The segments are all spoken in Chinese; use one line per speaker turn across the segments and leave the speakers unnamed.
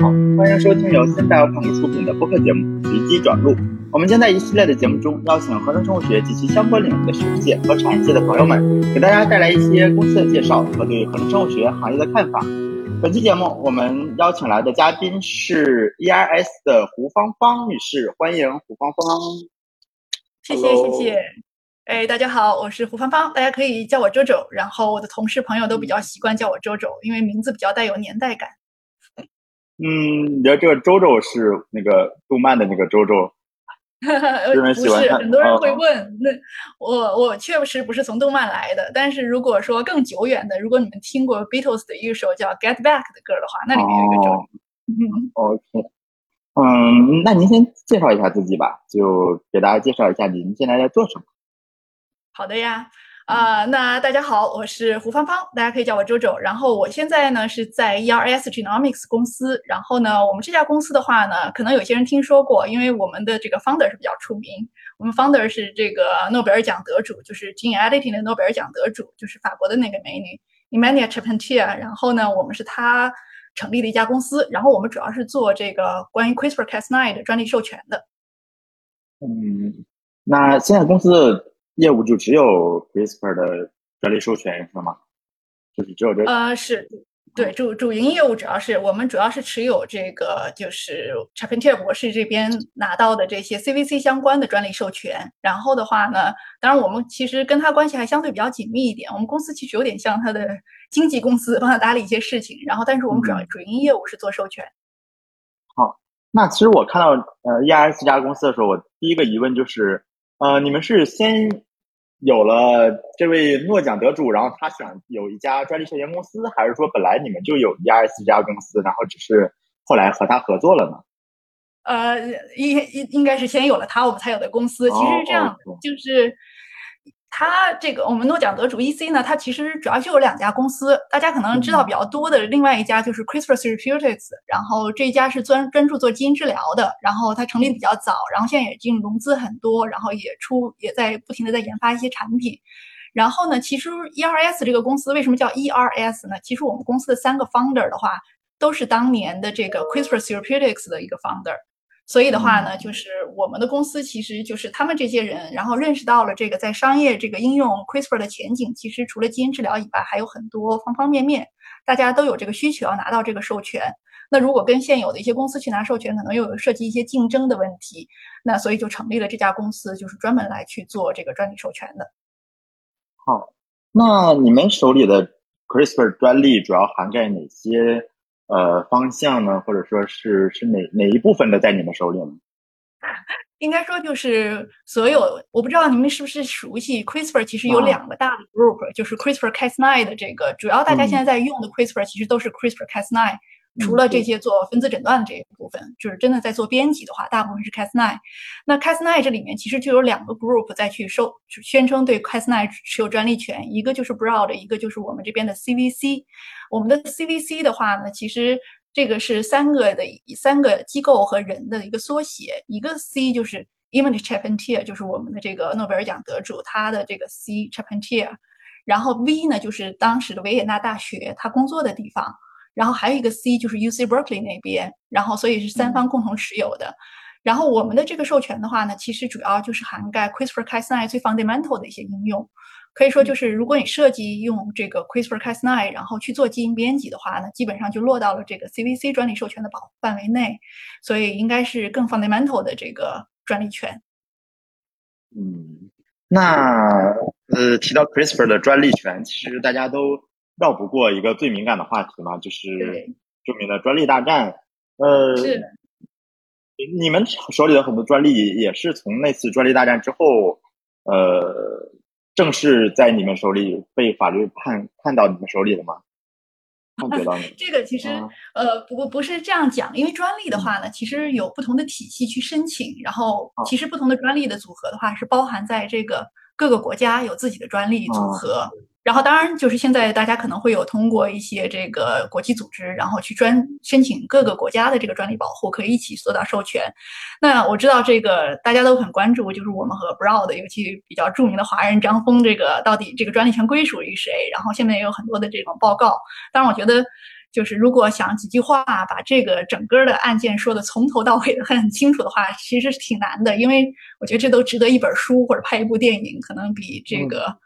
好，欢迎收听由现代朋友出品的播客节目《随机转录》。我们将在一系列的节目中邀请合成生物学及其相关领域的学界和产业界的朋友们，给大家带来一些公司的介绍和对合成生物学行业的看法。本期节目我们邀请来的嘉宾是 ERS 的胡芳芳女士，欢迎胡芳芳。
谢谢谢谢。哎，大家好，我是胡芳芳，大家可以叫我周周。然后我的同事朋友都比较习惯叫我周周，因为名字比较带有年代感。
嗯，你知道这个周周是那个动漫的那个周周？
不是，很多人会问。那我我确实不是从动漫来的，但是如果说更久远的，如果你们听过 Beatles 的一首叫《Get Back》的歌的话，那里面有一个周周。
嗯，OK。嗯，那您先介绍一下自己吧，就给大家介绍一下您现在在做什么。
好的呀，啊，那大家好，我是胡芳芳，大家可以叫我周周。然后我现在呢是在 ERS Genomics 公司。然后呢，我们这家公司的话呢，可能有些人听说过，因为我们的这个 founder 是比较出名。我们 founder 是这个诺贝尔奖得主，就是 gene editing 的诺贝尔奖得主，就是法国的那个美女 Emmanuelle Charpentier。然后呢，我们是她成立的一家公司。然后我们主要是做这个关于 CRISPR-Cas9 的专利授权的。
嗯，那现在公司。业务就只有 CRISPR 的专利授权是吗？就是只有这？
呃，是对主主营业务主要是我们主要是持有这个就是 Charpentier 博士这边拿到的这些 CVC 相关的专利授权。然后的话呢，当然我们其实跟他关系还相对比较紧密一点。我们公司其实有点像他的 经纪公司，帮他打理一些事情。然后，但是我们主要主营业务是做授权。
好，那其实我看到呃 ERS 这家公司的时候，我第一个疑问就是呃，你们是先有了这位诺奖得主，然后他想有一家专利授权公司，还是说本来你们就有 ERS 这家公司，然后只是后来和他合作了呢？
呃，应应应该是先有了他，我们才有的公司。其实是这样，就是。他这个我们诺奖得主 EC 呢，它其实主要就有两家公司，大家可能知道比较多的，另外一家就是 CRISPR Therapeutics，然后这一家是专专注做基因治疗的，然后它成立比较早，然后现在也进融资很多，然后也出也在不停的在研发一些产品，然后呢，其实 ERS 这个公司为什么叫 ERS 呢？其实我们公司的三个 founder 的话，都是当年的这个 CRISPR Therapeutics 的一个 founder。所以的话呢，就是我们的公司其实就是他们这些人，然后认识到了这个在商业这个应用 CRISPR 的前景，其实除了基因治疗以外，还有很多方方面面，大家都有这个需求要拿到这个授权。那如果跟现有的一些公司去拿授权，可能又有涉及一些竞争的问题。那所以就成立了这家公司，就是专门来去做这个专利授权的。
好，那你们手里的 CRISPR 专利主要涵盖哪些？呃，方向呢，或者说是是哪哪一部分的在你们手里呢？
应该说就是所有，我不知道你们是不是熟悉 CRISPR，其实有两个大的 group，就是 CRISPR-Cas9 的这个，主要大家现在在用的 CRISPR 其实都是 CRISPR-Cas9。除了这些做分子诊断的这一部分，就是真的在做编辑的话，大部分是 Cas9。那 Cas9 这里面其实就有两个 group 在去收宣称对 Cas9 持有专利权，一个就是 Broad，一个就是我们这边的 CVC。我们的 CVC 的话呢，其实这个是三个的三个机构和人的一个缩写，一个 C 就是 Emmanuelle Charpentier，就是我们的这个诺贝尔奖得主，他的这个 C Charpentier。然后 V 呢，就是当时的维也纳大学他工作的地方。然后还有一个 C 就是 U C Berkeley 那边，然后所以是三方共同持有的。然后我们的这个授权的话呢，其实主要就是涵盖 CRISPR-Cas9 最 fundamental 的一些应用。可以说就是如果你设计用这个 CRISPR-Cas9，然后去做基因编辑的话呢，基本上就落到了这个 C V C 专利授权的保护范围内。所以应该是更 fundamental 的这个专利权。
嗯，那呃提到 CRISPR 的专利权，其实大家都。绕不过一个最敏感的话题嘛，就是著名的专利大战。呃，
是。
你们手里的很多专利也是从那次专利大战之后，呃，正式在你们手里被法律判判到你们手里的吗？
这个其实呃，不过不是这样讲，因为专利的话呢，其实有不同的体系去申请，然后其实不同的专利的组合的话是包含在这个各个国家有自己的专利组合。然后，当然就是现在大家可能会有通过一些这个国际组织，然后去专申请各个国家的这个专利保护，可以一起做到授权。那我知道这个大家都很关注，就是我们和 Broad，尤其比较著名的华人张峰，这个到底这个专利权归属于谁？然后下面也有很多的这种报告。当然，我觉得就是如果想几句话把这个整个的案件说的从头到尾的很清楚的话，其实是挺难的，因为我觉得这都值得一本书或者拍一部电影，可能比这个。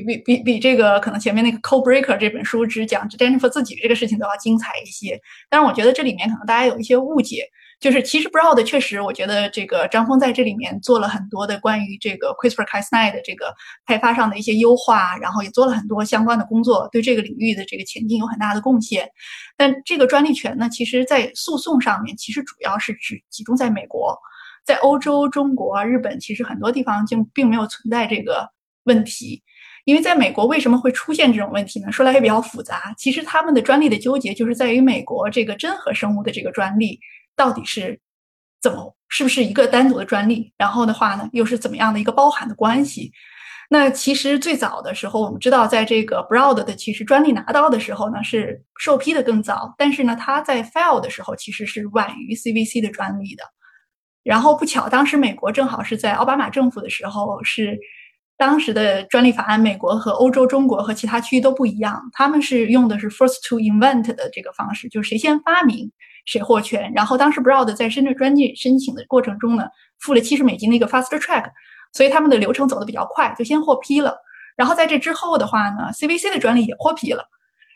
比比比比这个可能前面那个《Code Breaker》这本书只讲 Jennifer 自己这个事情都要精彩一些，但是我觉得这里面可能大家有一些误解，就是其实 Broad 确实，我觉得这个张峰在这里面做了很多的关于这个 CRISPR-Cas9 的这个开发上的一些优化，然后也做了很多相关的工作，对这个领域的这个前进有很大的贡献。但这个专利权呢，其实在诉讼上面其实主要是只集中在美国，在欧洲、中国、日本，其实很多地方就并没有存在这个问题。因为在美国为什么会出现这种问题呢？说来也比较复杂。其实他们的专利的纠结就是在于美国这个真核生物的这个专利到底是怎么，是不是一个单独的专利？然后的话呢，又是怎么样的一个包含的关系？那其实最早的时候，我们知道，在这个 Broad 的其实专利拿到的时候呢，是受批的更早，但是呢，它在 file 的时候其实是晚于 CVC 的专利的。然后不巧，当时美国正好是在奥巴马政府的时候是。当时的专利法案，美国和欧洲、中国和其他区域都不一样，他们是用的是 first to invent 的这个方式，就是谁先发明谁获权。然后当时 Broad 在深圳专利申请的过程中呢，付了七十美金的一个 fast track，所以他们的流程走得比较快，就先获批了。然后在这之后的话呢，CVC 的专利也获批了。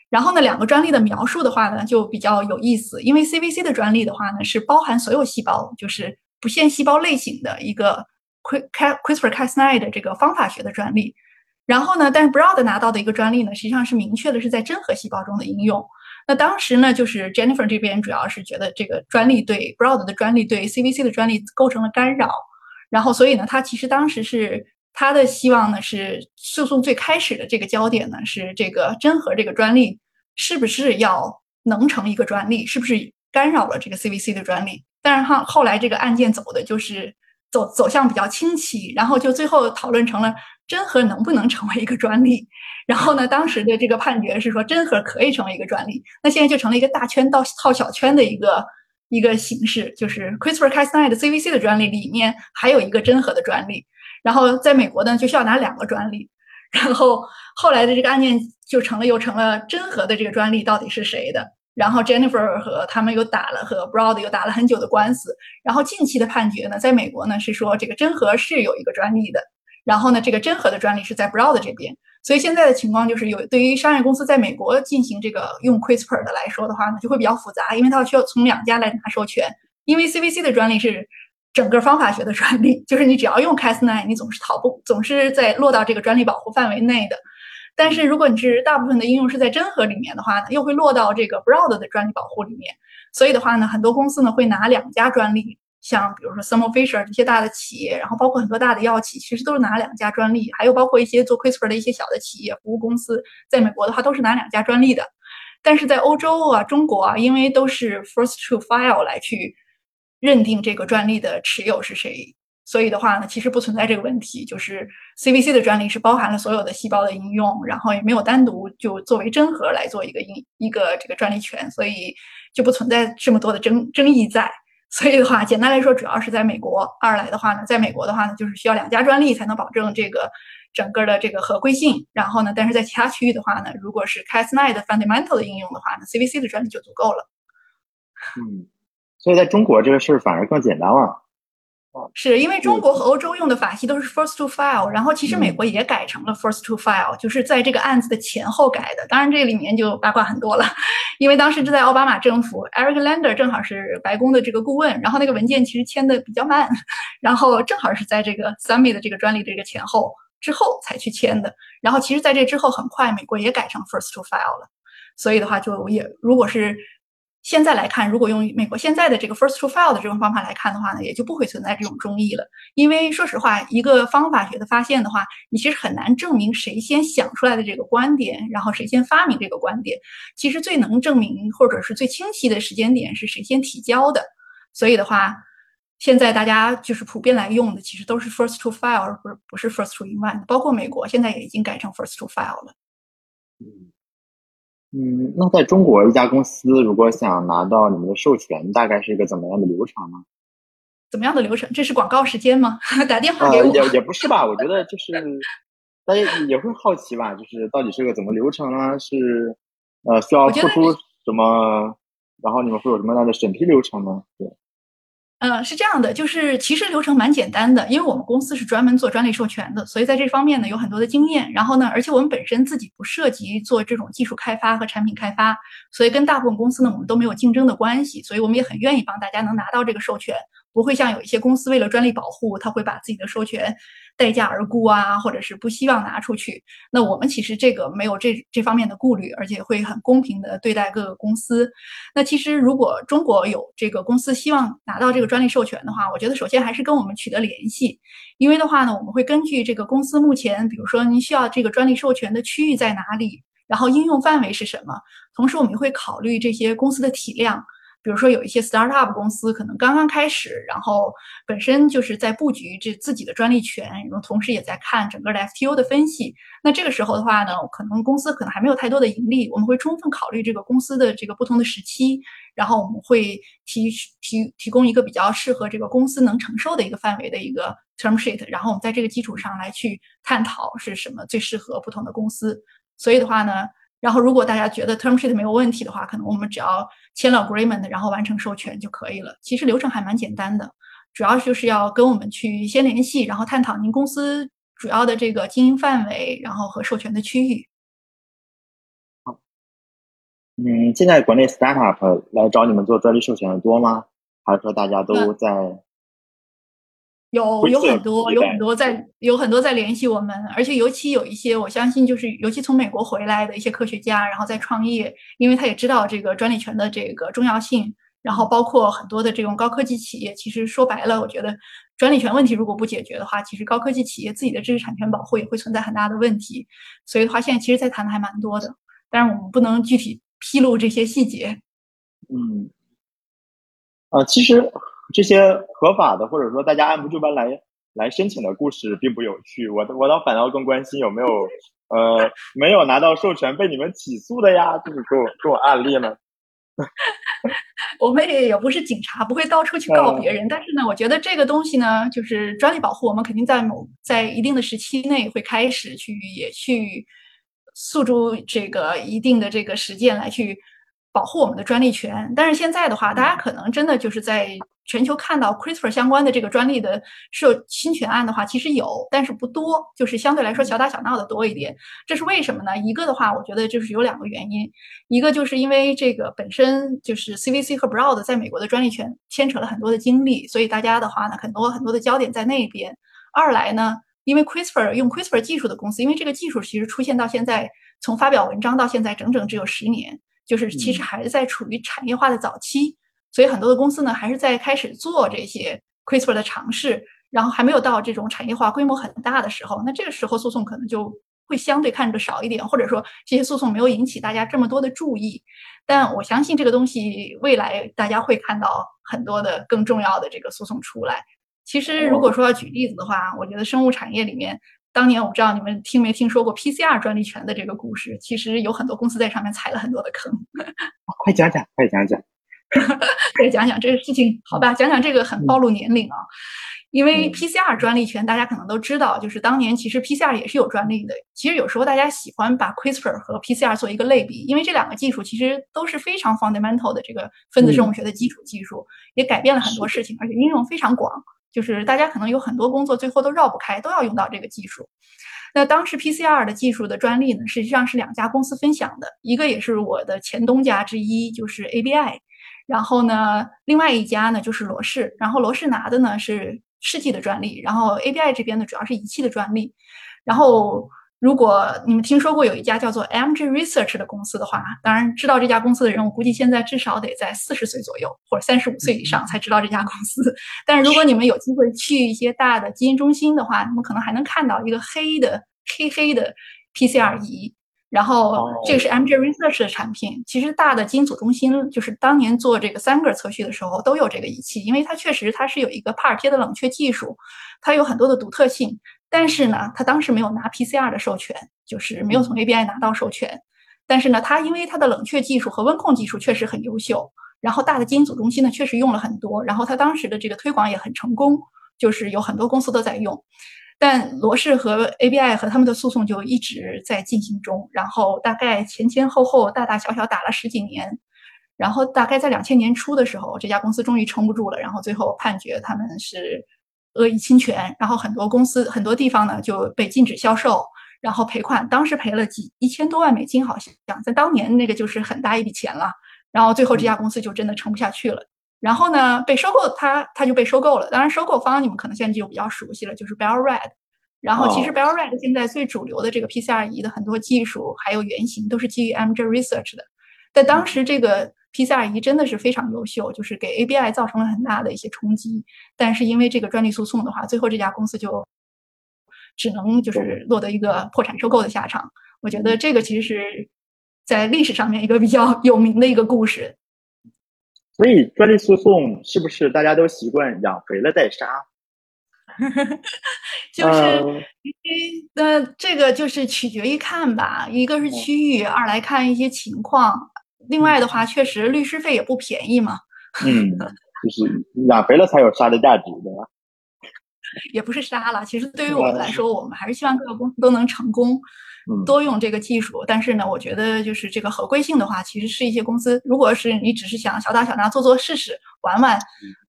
然后呢，两个专利的描述的话呢，就比较有意思，因为 CVC 的专利的话呢，是包含所有细胞，就是不限细胞类型的一个。CRISPR-Cas9 的这个方法学的专利，然后呢，但是 Broad 拿到的一个专利呢，实际上是明确的是在真核细胞中的应用。那当时呢，就是 Jennifer 这边主要是觉得这个专利对 Broad 的专利对 CVC 的专利构成了干扰，然后所以呢，他其实当时是他的希望呢是诉讼最开始的这个焦点呢是这个真核这个专利是不是要能成一个专利，是不是干扰了这个 CVC 的专利？但是哈后来这个案件走的就是。走走向比较清晰，然后就最后讨论成了真核能不能成为一个专利。然后呢，当时的这个判决是说真核可以成为一个专利。那现在就成了一个大圈到套小圈的一个一个形式，就是 CRISPR-Cas9 的 CVC 的专利里面还有一个真核的专利。然后在美国呢，就需要拿两个专利。然后后来的这个案件就成了又成了真核的这个专利到底是谁的？然后 Jennifer 和他们又打了和 Broad 又打了很久的官司，然后近期的判决呢，在美国呢是说这个真核是有一个专利的，然后呢这个真核的专利是在 Broad 这边，所以现在的情况就是有对于商业公司在美国进行这个用 CRISPR 的来说的话呢，就会比较复杂，因为它需要从两家来拿授权，因为 CVC 的专利是整个方法学的专利，就是你只要用 Cas9，你总是逃不总是在落到这个专利保护范围内的。但是如果你是大部分的应用是在真核里面的话呢，又会落到这个 Broad 的专利保护里面。所以的话呢，很多公司呢会拿两家专利，像比如说 Thermo Fisher 这些大的企业，然后包括很多大的药企，其实都是拿两家专利。还有包括一些做 CRISPR 的一些小的企业、服务公司，在美国的话都是拿两家专利的。但是在欧洲啊、中国啊，因为都是 First to File 来去认定这个专利的持有是谁。所以的话呢，其实不存在这个问题，就是 CVC 的专利是包含了所有的细胞的应用，然后也没有单独就作为真核来做一个应一个这个专利权，所以就不存在这么多的争争议在。所以的话，简单来说，主要是在美国。二来的话呢，在美国的话呢，就是需要两家专利才能保证这个整个的这个合规性。然后呢，但是在其他区域的话呢，如果是 Cas9 的 fundamental 的应用的话呢，CVC 的专利就足够了。
嗯，所以在中国这个事儿反而更简单了。
是因为中国和欧洲用的法系都是 first to file，然后其实美国也改成了 first to file，就是在这个案子的前后改的。当然这里面就八卦很多了，因为当时是在奥巴马政府，Eric Lander 正好是白宫的这个顾问，然后那个文件其实签的比较慢，然后正好是在这个 Summit 的这个专利这个前后之后才去签的。然后其实在这之后很快美国也改成 first to file 了，所以的话就也如果是。现在来看，如果用美国现在的这个 first to file 的这种方法来看的话呢，也就不会存在这种争议了。因为说实话，一个方法学的发现的话，你其实很难证明谁先想出来的这个观点，然后谁先发明这个观点。其实最能证明或者是最清晰的时间点是谁先提交的。所以的话，现在大家就是普遍来用的，其实都是 first to file，而不是不是 first to invent。包括美国现在也已经改成 first to file 了。
嗯，那在中国一家公司如果想拿到你们的授权，大概是一个怎么样的流程呢？
怎么样的流程？这是广告时间吗？打电话给我？
也也不是吧，我觉得就是大家也会好奇吧，就是到底是个怎么流程呢？是呃需要付出什么？然后你们会有什么样的审批流程呢？对。
呃，是这样的，就是其实流程蛮简单的，因为我们公司是专门做专利授权的，所以在这方面呢有很多的经验。然后呢，而且我们本身自己不涉及做这种技术开发和产品开发，所以跟大部分公司呢我们都没有竞争的关系，所以我们也很愿意帮大家能拿到这个授权。不会像有一些公司为了专利保护，他会把自己的授权待价而沽啊，或者是不希望拿出去。那我们其实这个没有这这方面的顾虑，而且会很公平的对待各个公司。那其实如果中国有这个公司希望拿到这个专利授权的话，我觉得首先还是跟我们取得联系，因为的话呢，我们会根据这个公司目前，比如说您需要这个专利授权的区域在哪里，然后应用范围是什么，同时我们会考虑这些公司的体量。比如说有一些 startup 公司可能刚刚开始，然后本身就是在布局这自己的专利权，然后同时也在看整个的 FTO 的分析。那这个时候的话呢，可能公司可能还没有太多的盈利，我们会充分考虑这个公司的这个不同的时期，然后我们会提提提供一个比较适合这个公司能承受的一个范围的一个 term sheet，然后我们在这个基础上来去探讨是什么最适合不同的公司。所以的话呢。然后，如果大家觉得 term sheet 没有问题的话，可能我们只要签了 agreement，然后完成授权就可以了。其实流程还蛮简单的，主要就是要跟我们去先联系，然后探讨您公司主要的这个经营范围，然后和授权的区域。
好，嗯，现在国内 startup 来找你们做专利授权的多吗？还是说大家都在？
有有很多有很多在有很多在联系我们，而且尤其有一些，我相信就是尤其从美国回来的一些科学家，然后在创业，因为他也知道这个专利权的这个重要性，然后包括很多的这种高科技企业，其实说白了，我觉得专利权问题如果不解决的话，其实高科技企业自己的知识产权保护也会存在很大的问题。所以的话，现在其实在谈的还蛮多的，但是我们不能具体披露这些细节。
嗯，啊，其实。这些合法的，或者说大家按部就班来来申请的故事并不有趣，我我倒反倒更关心有没有呃没有拿到授权被你们起诉的呀？就是给我给我案例呢。
我们也也不是警察，不会到处去告别人。但是呢，我觉得这个东西呢，就是专利保护，我们肯定在某在一定的时期内会开始去也去诉诸这个一定的这个实践来去保护我们的专利权。但是现在的话，大家可能真的就是在。全球看到 CRISPR 相关的这个专利的涉侵权案的话，其实有，但是不多，就是相对来说小打小闹的多一点。这是为什么呢？一个的话，我觉得就是有两个原因，一个就是因为这个本身就是 CVC 和 Broad 在美国的专利权牵扯了很多的精力，所以大家的话呢，很多很多的焦点在那边。二来呢，因为 CRISPR 用 CRISPR 技术的公司，因为这个技术其实出现到现在，从发表文章到现在整整只有十年，就是其实还是在处于产业化的早期。所以很多的公司呢，还是在开始做这些 CRISPR 的尝试，然后还没有到这种产业化规模很大的时候，那这个时候诉讼可能就会相对看着少一点，或者说这些诉讼没有引起大家这么多的注意。但我相信这个东西未来大家会看到很多的更重要的这个诉讼出来。其实如果说要举例子的话，我觉得生物产业里面，当年我不知道你们听没听说过 PCR 专利权的这个故事，其实有很多公司在上面踩了很多的坑。
快讲讲，快讲讲。
再讲讲这个事情，好吧？讲讲这个很暴露年龄啊，因为 PCR 专利权大家可能都知道，就是当年其实 PCR 也是有专利的。其实有时候大家喜欢把 CRISPR 和 PCR 做一个类比，因为这两个技术其实都是非常 fundamental 的这个分子生物学的基础技术，也改变了很多事情，而且应用非常广。就是大家可能有很多工作最后都绕不开，都要用到这个技术。那当时 PCR 的技术的专利呢，实际上是两家公司分享的，一个也是我的前东家之一，就是 ABI。然后呢，另外一家呢就是罗氏，然后罗氏拿的呢是试剂的专利，然后 ABI 这边呢主要是仪器的专利。然后如果你们听说过有一家叫做 MG Research 的公司的话，当然知道这家公司的人，我估计现在至少得在四十岁左右或者三十五岁以上才知道这家公司。但是如果你们有机会去一些大的基因中心的话，你们可能还能看到一个黑的黑黑的 PCR 仪。然后这个是 MG Research 的产品，其实大的基因组中心就是当年做这个三个测序的时候都有这个仪器，因为它确实它是有一个帕尔贴的冷却技术，它有很多的独特性。但是呢，它当时没有拿 PCR 的授权，就是没有从 ABI 拿到授权。但是呢，它因为它的冷却技术和温控技术确实很优秀，然后大的基因组中心呢确实用了很多，然后它当时的这个推广也很成功，就是有很多公司都在用。但罗氏和 ABI 和他们的诉讼就一直在进行中，然后大概前前后后大大小小打了十几年，然后大概在两千年初的时候，这家公司终于撑不住了，然后最后判决他们是恶意侵权，然后很多公司很多地方呢就被禁止销售，然后赔款，当时赔了几一千多万美金，好像在当年那个就是很大一笔钱了。然后最后这家公司就真的撑不下去了，然后呢被收购，它它就被收购了。当然收购方你们可能现在就比较熟悉了，就是 Bell Red。然后其实 Bell Red 现在最主流的这个 PCR 仪的很多技术还有原型都是基于 MJ Research 的。在当时这个 PCR 仪真的是非常优秀，就是给 ABI 造成了很大的一些冲击。但是因为这个专利诉讼的话，最后这家公司就只能就是落得一个破产收购的下场。我觉得这个其实是。在历史上面一个比较有名的一个故事，
所以专利诉讼是不是大家都习惯养肥了再杀？
就是，那这个就是取决于看吧，一个是区域，二来看一些情况，另外的话，确实律师费也不便宜嘛。
嗯，就是养肥了才有杀的价值，对吧？
也不是杀了，其实对于我们来说，我们还是希望各个公司都能成功。多用这个技术，但是呢，我觉得就是这个合规性的话，其实是一些公司，如果是你只是想小打小闹、做做试试、玩玩，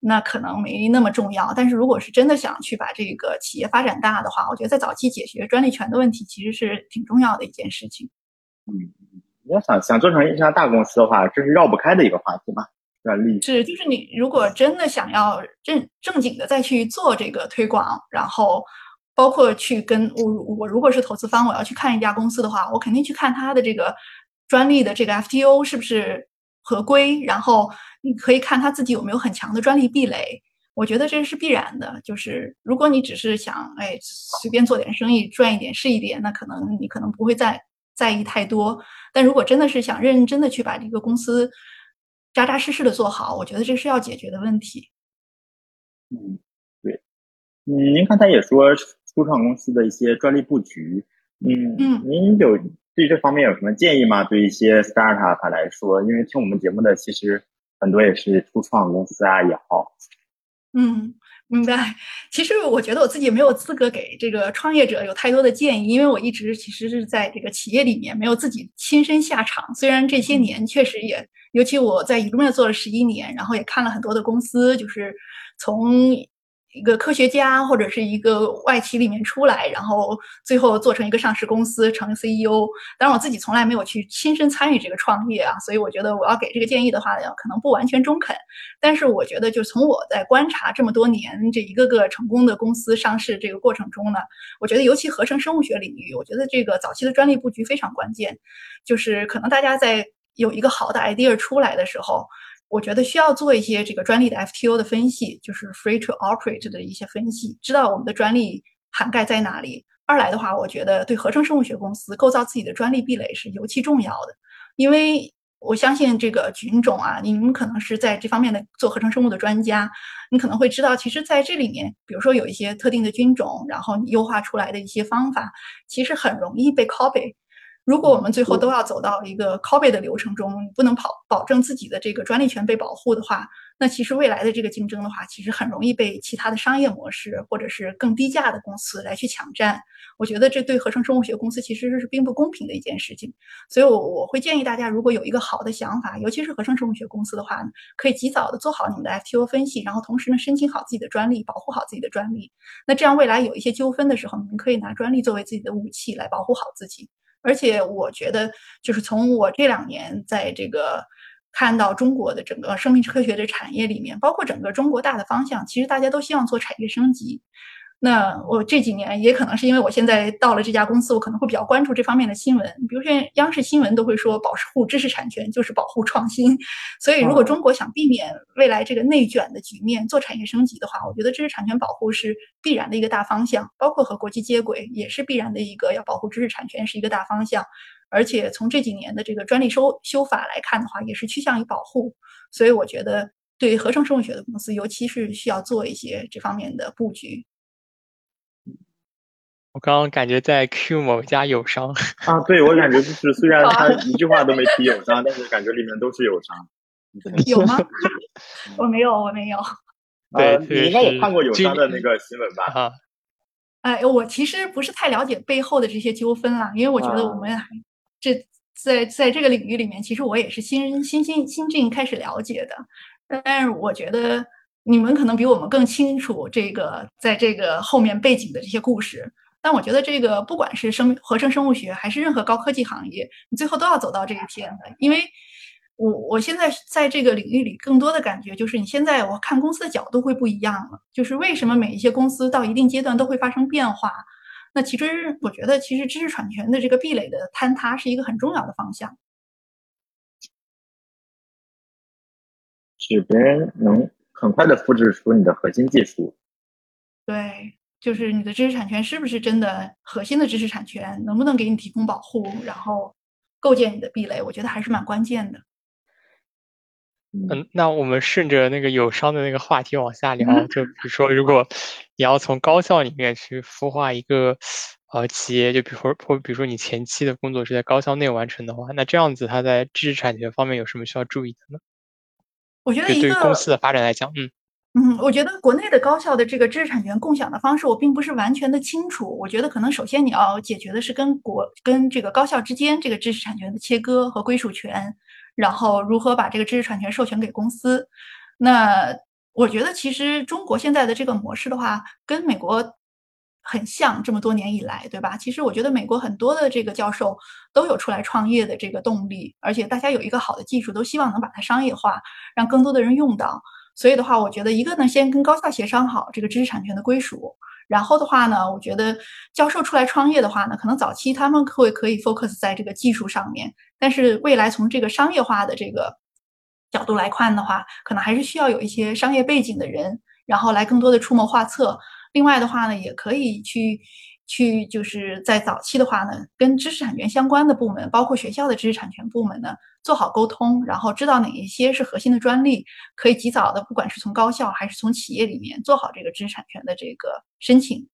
那可能没那么重要。但是如果是真的想去把这个企业发展大的话，我觉得在早期解决专利权的问题，其实是挺重要的一件事情。
嗯，你要想想做成一家大公司的话，这是绕不开的一个话题嘛，专利
是就是你如果真的想要正正经的再去做这个推广，然后。包括去跟我，我如果是投资方，我要去看一家公司的话，我肯定去看它的这个专利的这个 FTO 是不是合规，然后你可以看他自己有没有很强的专利壁垒。我觉得这是必然的。就是如果你只是想哎随便做点生意赚一点是一点，那可能你可能不会在在意太多。但如果真的是想认认真的去把这个公司扎扎实实的做好，我觉得这是要解决的问题。
嗯，对，嗯，您刚才也说。初创公司的一些专利布局，嗯嗯，您有对这方面有什么建议吗？对一些 startup 来说，因为听我们节目的其实很多也是初创公司啊也好。
嗯，明白。其实我觉得我自己没有资格给这个创业者有太多的建议，因为我一直其实是在这个企业里面没有自己亲身下场。虽然这些年确实也，尤其我在 u 中 m 做了十一年，然后也看了很多的公司，就是从。一个科学家或者是一个外企里面出来，然后最后做成一个上市公司，成 CEO。当然，我自己从来没有去亲身参与这个创业啊，所以我觉得我要给这个建议的话，可能不完全中肯。但是我觉得，就从我在观察这么多年这一个个成功的公司上市这个过程中呢，我觉得尤其合成生物学领域，我觉得这个早期的专利布局非常关键。就是可能大家在有一个好的 idea 出来的时候。我觉得需要做一些这个专利的 FTO 的分析，就是 free to operate 的一些分析，知道我们的专利涵盖在哪里。二来的话，我觉得对合成生物学公司构造自己的专利壁垒是尤其重要的，因为我相信这个菌种啊，你们可能是在这方面的做合成生物的专家，你可能会知道，其实在这里面，比如说有一些特定的菌种，然后优化出来的一些方法，其实很容易被 copy。如果我们最后都要走到一个 copy 的流程中，不能保保证自己的这个专利权被保护的话，那其实未来的这个竞争的话，其实很容易被其他的商业模式或者是更低价的公司来去抢占。我觉得这对合成生物学公司其实是并不公平的一件事情。所以，我我会建议大家，如果有一个好的想法，尤其是合成生物学公司的话，可以及早的做好你们的 FTO 分析，然后同时呢，申请好自己的专利，保护好自己的专利。那这样未来有一些纠纷的时候，你们可以拿专利作为自己的武器来保护好自己。而且我觉得，就是从我这两年在这个看到中国的整个生命科学的产业里面，包括整个中国大的方向，其实大家都希望做产业升级。那我这几年也可能是因为我现在到了这家公司，我可能会比较关注这方面的新闻。比如说央视新闻都会说，保护知识产权就是保护创新。所以，如果中国想避免未来这个内卷的局面，做产业升级的话，我觉得知识产权保护是必然的一个大方向，包括和国际接轨也是必然的一个要保护知识产权是一个大方向。而且从这几年的这个专利收修法来看的话，也是趋向于保护。所以，我觉得对合成生物学的公司，尤其是需要做一些这方面的布局。
我刚刚感觉在 Q 某家友商
啊，对我感觉就是虽然他一句话都没提友商，但是感觉里面都是友商。
有吗？我没有，我没有。
对，
你应该也看过友商的那个新闻吧？
啊。
哎，我其实不是太了解背后的这些纠纷啦，因为我觉得我们这在在这个领域里面，其实我也是新新新新近开始了解的。但是我觉得你们可能比我们更清楚这个在这个后面背景的这些故事。但我觉得这个不管是生合成生物学还是任何高科技行业，你最后都要走到这一天的。因为我我现在在这个领域里，更多的感觉就是你现在我看公司的角度会不一样了。就是为什么每一些公司到一定阶段都会发生变化？那其实我觉得，其实知识产权的这个壁垒的坍塌是一个很重要的方向。
是别人能很快的复制出你的核心技术。
对，就是你的知识产权是不是真的核心的知识产权，能不能给你提供保护，然后构建你的壁垒，我觉得还是蛮关键的。
嗯，那我们顺着那个友商的那个话题往下聊，就比如说，如果你要从高校里面去孵化一个呃企业，就比如说，或比如说你前期的工作是在高校内完成的话，那这样子它在知识产权方面有什么需要注意的呢？
我觉得一个
公司的发展来讲，嗯
嗯，我觉得国内的高校的这个知识产权共享的方式，我并不是完全的清楚。我觉得可能首先你要解决的是跟国跟这个高校之间这个知识产权的切割和归属权。然后如何把这个知识产权授权给公司？那我觉得其实中国现在的这个模式的话，跟美国很像。这么多年以来，对吧？其实我觉得美国很多的这个教授都有出来创业的这个动力，而且大家有一个好的技术，都希望能把它商业化，让更多的人用到。所以的话，我觉得一个呢，先跟高校协商好这个知识产权的归属。然后的话呢，我觉得教授出来创业的话呢，可能早期他们会可以 focus 在这个技术上面，但是未来从这个商业化的这个角度来看的话，可能还是需要有一些商业背景的人，然后来更多的出谋划策。另外的话呢，也可以去。去就是在早期的话呢，跟知识产权相关的部门，包括学校的知识产权部门呢，做好沟通，然后知道哪一些是核心的专利，可以及早的，不管是从高校还是从企业里面做好这个知识产权的这个申请。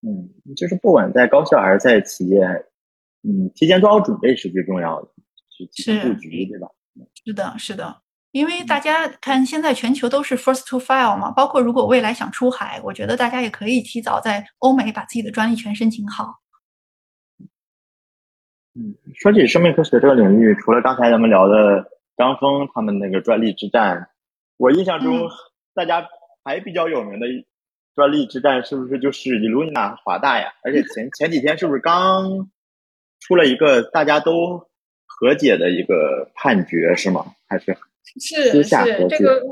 嗯，就是不管在高校还是在企业，嗯，提前做好准备是最重要的，去布局，对吧？
是的，是的。因为大家看，现在全球都是 first to file 嘛，包括如果未来想出海，我觉得大家也可以提早在欧美把自己的专利权申请好。
嗯，说起生命科学这个领域，除了刚才咱们聊的张峰他们那个专利之战，我印象中 大家还比较有名的专利之战，是不是就是 Illumina 华大呀？而且前 前几天是不是刚出了一个大家都和解的一个判决，是吗？还是？
是是，这个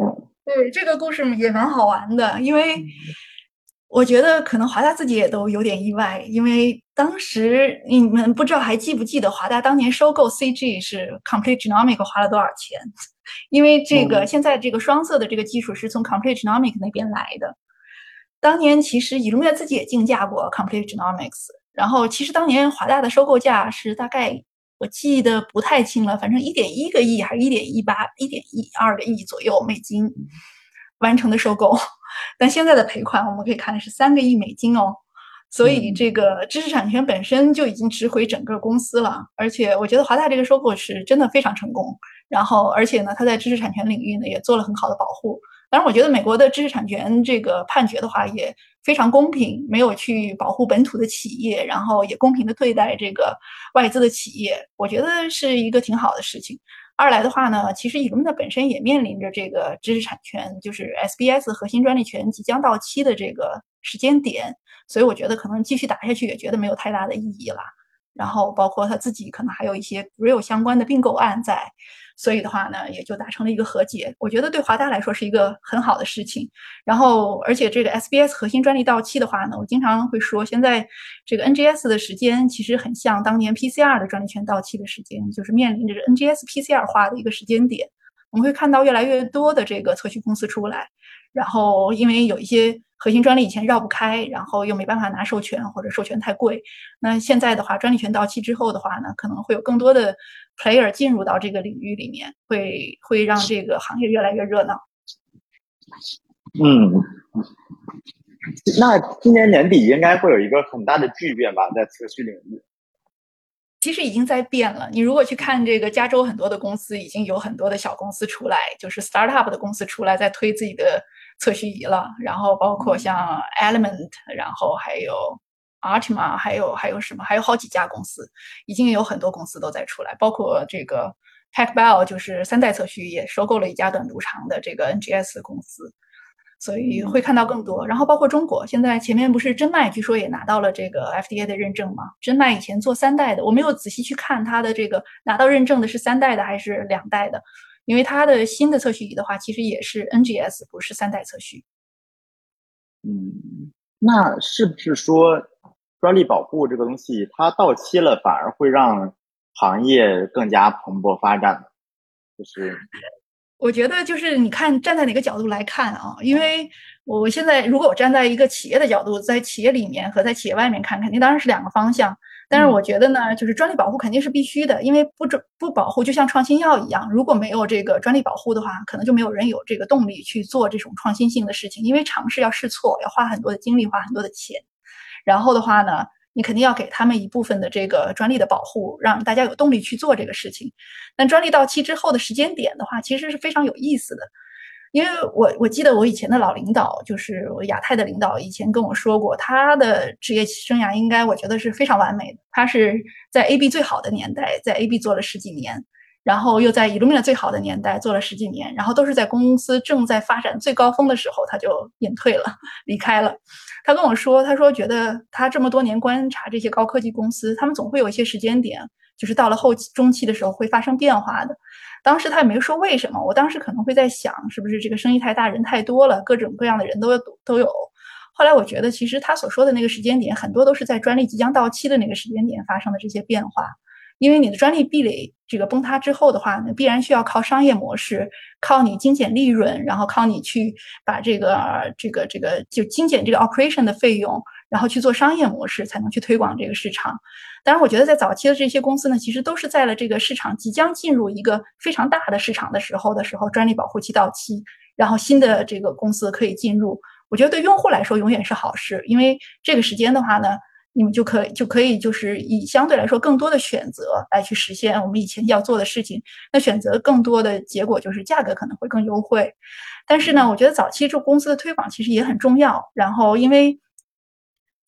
对这个故事也蛮好玩的，因为我觉得可能华大自己也都有点意外，因为当时你们不知道还记不记得华大当年收购 CG 是 Complete Genomic 花了多少钱？因为这个现在这个双色的这个技术是从 Complete Genomic 那边来的。当年其实 Illumina 自己也竞价过 Complete Genomics，然后其实当年华大的收购价是大概。我记得不太清了，反正一点一个亿还是一点一八、一点一二个亿左右美金完成的收购，但现在的赔款我们可以看是三个亿美金哦，所以这个知识产权本身就已经值回整个公司了，而且我觉得华大这个收购是真的非常成功，然后而且呢，它在知识产权领域呢也做了很好的保护。当然，我觉得美国的知识产权这个判决的话也非常公平，没有去保护本土的企业，然后也公平的对待这个外资的企业，我觉得是一个挺好的事情。二来的话呢，其实乙隆的本身也面临着这个知识产权，就是 SBS 核心专利权即将到期的这个时间点，所以我觉得可能继续打下去也觉得没有太大的意义了。然后包括他自己可能还有一些 real 相关的并购案在。所以的话呢，也就达成了一个和解。我觉得对华大来说是一个很好的事情。然后，而且这个 SBS 核心专利到期的话呢，我经常会说，现在这个 NGS 的时间其实很像当年 PCR 的专利权到期的时间，就是面临着 NGS PCR 化的一个时间点。我们会看到越来越多的这个测序公司出来，然后因为有一些核心专利以前绕不开，然后又没办法拿授权或者授权太贵。那现在的话，专利权到期之后的话呢，可能会有更多的。player 进入到这个领域里面，会会让这个行业越来越热闹。
嗯，那今年年底应该会有一个很大的巨变吧，在测序领域。
其实已经在变了。你如果去看这个加州很多的公司，已经有很多的小公司出来，就是 startup 的公司出来在推自己的测序仪了。然后包括像 Element，然后还有 Artima，还有还有什么，还有好几家公司，已经有很多公司都在出来，包括这个 Packbell，就是三代测序也收购了一家短读长的这个 NGS 公司，所以会看到更多。然后包括中国，现在前面不是真麦，据说也拿到了这个 FDA 的认证吗？真麦以前做三代的，我没有仔细去看它的这个拿到认证的是三代的还是两代的，因为它的新的测序仪的话，其实也是 NGS，不是三代测序。
嗯，那是不是说专利保护这个东西它到期了，反而会让行业更加蓬勃发展？就是，
我觉得就是你看站在哪个角度来看啊？因为我现在如果我站在一个企业的角度，在企业里面和在企业外面看，肯定当然是两个方向。但是我觉得呢，就是专利保护肯定是必须的，因为不专不保护，就像创新药一样，如果没有这个专利保护的话，可能就没有人有这个动力去做这种创新性的事情，因为尝试要试错，要花很多的精力，花很多的钱。然后的话呢，你肯定要给他们一部分的这个专利的保护，让大家有动力去做这个事情。但专利到期之后的时间点的话，其实是非常有意思的。因为我我记得我以前的老领导，就是我亚太的领导，以前跟我说过，他的职业生涯应该我觉得是非常完美的。他是在 AB 最好的年代，在 AB 做了十几年，然后又在 Illumina 最好的年代做了十几年，然后都是在公司正在发展最高峰的时候，他就隐退了，离开了。他跟我说，他说觉得他这么多年观察这些高科技公司，他们总会有一些时间点，就是到了后期中期的时候会发生变化的。当时他也没说为什么，我当时可能会在想，是不是这个生意太大，人太多了，各种各样的人都有都有。后来我觉得，其实他所说的那个时间点，很多都是在专利即将到期的那个时间点发生的这些变化。因为你的专利壁垒这个崩塌之后的话那，必然需要靠商业模式，靠你精简利润，然后靠你去把这个这个这个就精简这个 operation 的费用，然后去做商业模式，才能去推广这个市场。当然，我觉得在早期的这些公司呢，其实都是在了这个市场即将进入一个非常大的市场的时候的时候，专利保护期到期，然后新的这个公司可以进入。我觉得对用户来说永远是好事，因为这个时间的话呢，你们就可以就可以就是以相对来说更多的选择来去实现我们以前要做的事情。那选择更多的结果就是价格可能会更优惠。但是呢，我觉得早期这公司的推广其实也很重要。然后因为。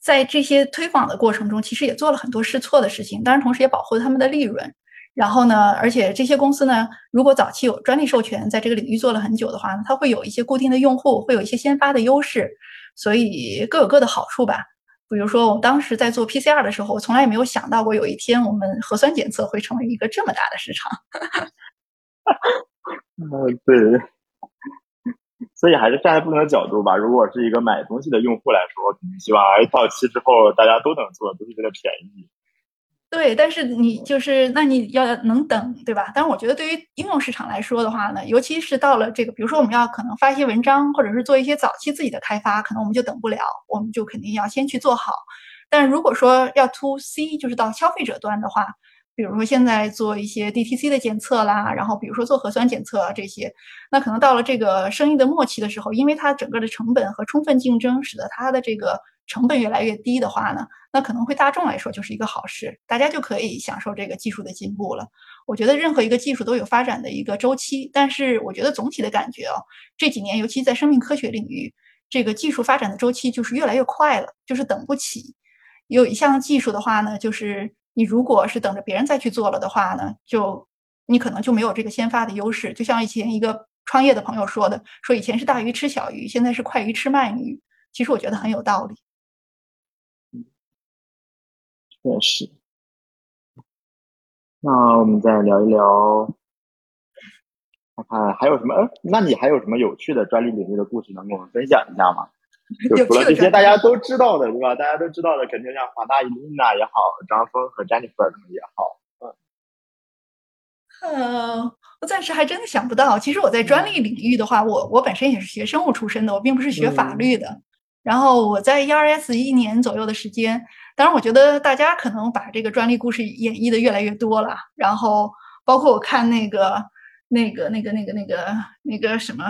在这些推广的过程中，其实也做了很多试错的事情，当然同时也保护了他们的利润。然后呢，而且这些公司呢，如果早期有专利授权，在这个领域做了很久的话，它会有一些固定的用户，会有一些先发的优势，所以各有各的好处吧。比如说，我们当时在做 PCR 的时候，我从来也没有想到过有一天我们核酸检测会成为一个这么大的市场。
嗯，对。所以还是站在不同的角度吧。如果是一个买东西的用户来说，肯定希望哎到期之后大家都能做，都是觉得便宜。
对，但是你就是那你要能等，对吧？但是我觉得对于应用市场来说的话呢，尤其是到了这个，比如说我们要可能发一些文章，或者是做一些早期自己的开发，可能我们就等不了，我们就肯定要先去做好。但如果说要 to C，就是到消费者端的话。比如说现在做一些 DTC 的检测啦，然后比如说做核酸检测啊这些，那可能到了这个生意的末期的时候，因为它整个的成本和充分竞争，使得它的这个成本越来越低的话呢，那可能会大众来说就是一个好事，大家就可以享受这个技术的进步了。我觉得任何一个技术都有发展的一个周期，但是我觉得总体的感觉哦，这几年尤其在生命科学领域，这个技术发展的周期就是越来越快了，就是等不起。有一项技术的话呢，就是。你如果是等着别人再去做了的话呢，就你可能就没有这个先发的优势。就像以前一个创业的朋友说的，说以前是大鱼吃小鱼，现在是快鱼吃慢鱼。其实我觉得很有道理。
确实。那我们再聊一聊，看看还有什么？哎，那你还有什么有趣的专利领域的故事能跟我们分享一下吗？就除了这些大家都知道的，对吧？大家都知道的，肯定像华纳、伊琳娜也好，张峰和 Jennifer 他们也好。
嗯，我暂时还真的想不到。其实我在专利领域的话，我我本身也是学生物出身的，我并不是学法律的。然后我在 ERS 一年左右的时间，当然我觉得大家可能把这个专利故事演绎的越来越多了。然后包括我看那个、那个、那个、那个、那个、那个什么。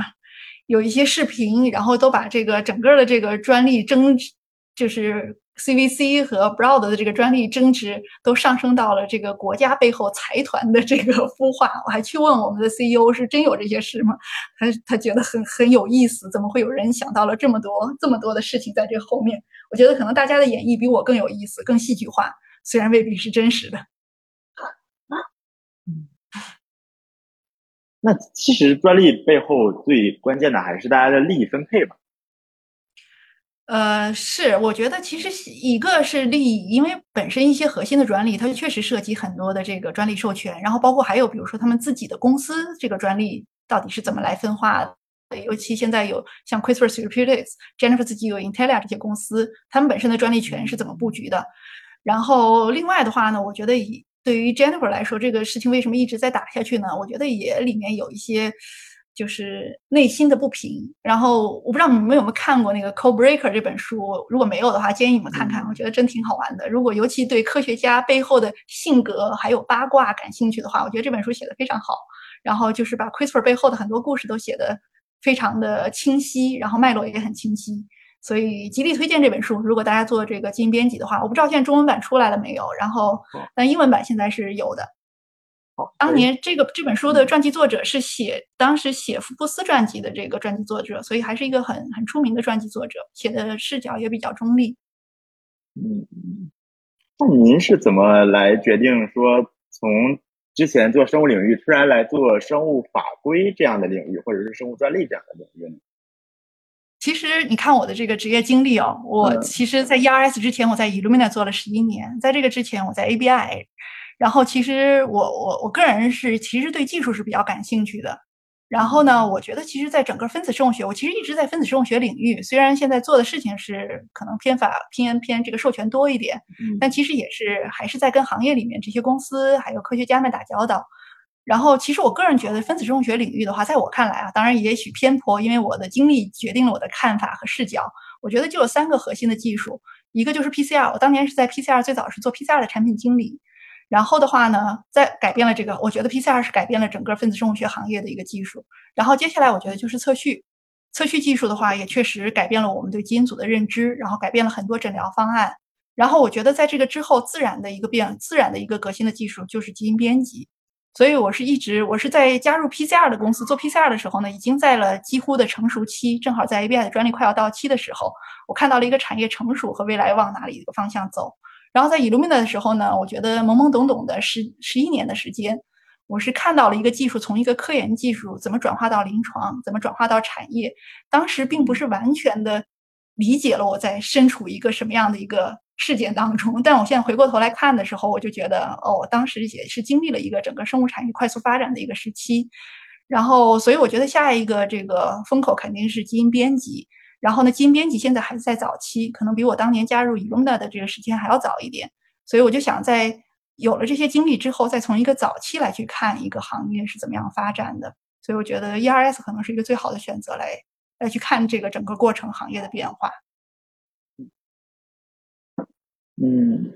有一些视频，然后都把这个整个的这个专利争就是 CVC 和 Broad 的这个专利争执都上升到了这个国家背后财团的这个孵化。我还去问我们的 CEO 是真有这些事吗？他他觉得很很有意思，怎么会有人想到了这么多这么多的事情在这后面？我觉得可能大家的演绎比我更有意思，更戏剧化，虽然未必是真实的。
那其实专利背后最关键的还是大家的利益分配吧。
呃，是，我觉得其实一个是利益，因为本身一些核心的专利，它确实涉及很多的这个专利授权，然后包括还有比如说他们自己的公司这个专利到底是怎么来分化的，尤其现在有像 CRISPR Therapeutics、Jennifer 自己有 Intellia 这些公司，他们本身的专利权是怎么布局的。然后另外的话呢，我觉得以对于 Jennifer 来说，这个事情为什么一直在打下去呢？我觉得也里面有一些就是内心的不平。然后我不知道你们有没有看过那个《Code Breaker》这本书，如果没有的话，建议你们看看，我觉得真挺好玩的。如果尤其对科学家背后的性格还有八卦感兴趣的话，我觉得这本书写的非常好。然后就是把 CRISPR 背后的很多故事都写的非常的清晰，然后脉络也很清晰。所以极力推荐这本书。如果大家做这个基因编辑的话，我不知道现在中文版出来了没有。然后，但英文版现在是有的。当年这个这本书的传记作者是写当时写福布斯传记的这个传记作者，所以还是一个很很出名的传记作者，写的视角也比较中立。
嗯，那您是怎么来决定说从之前做生物领域突然来做生物法规这样的领域，或者是生物专利这样的领域呢？
其实你看我的这个职业经历哦，我其实，在 ERS 之前，我在 Illumina 做了十一年，在这个之前，我在 ABI。然后，其实我我我个人是其实对技术是比较感兴趣的。然后呢，我觉得其实，在整个分子生物学，我其实一直在分子生物学领域，虽然现在做的事情是可能偏法偏偏这个授权多一点，但其实也是还是在跟行业里面这些公司还有科学家们打交道。然后，其实我个人觉得，分子生物学领域的话，在我看来啊，当然也许偏颇，因为我的经历决定了我的看法和视角。我觉得就有三个核心的技术，一个就是 PCR，我当年是在 PCR 最早是做 PCR 的产品经理。然后的话呢，在改变了这个，我觉得 PCR 是改变了整个分子生物学行业的一个技术。然后接下来，我觉得就是测序，测序技术的话，也确实改变了我们对基因组的认知，然后改变了很多诊疗方案。然后我觉得在这个之后，自然的一个变，自然的一个革新的技术就是基因编辑。所以我是一直我是在加入 PCR 的公司做 PCR 的时候呢，已经在了几乎的成熟期，正好在 ABI 的专利快要到期的时候，我看到了一个产业成熟和未来往哪里一个方向走。然后在 Illumina 的时候呢，我觉得懵懵懂懂的十十一年的时间，我是看到了一个技术从一个科研技术怎么转化到临床，怎么转化到产业。当时并不是完全的理解了我在身处一个什么样的一个。事件当中，但我现在回过头来看的时候，我就觉得，哦，我当时也是经历了一个整个生物产业快速发展的一个时期，然后，所以我觉得下一个这个风口肯定是基因编辑。然后呢，基因编辑现在还是在早期，可能比我当年加入 Illumina 的这个时间还要早一点。所以我就想，在有了这些经历之后，再从一个早期来去看一个行业是怎么样发展的。所以我觉得 ERS 可能是一个最好的选择，来来去看这个整个过程行业的变化。
嗯，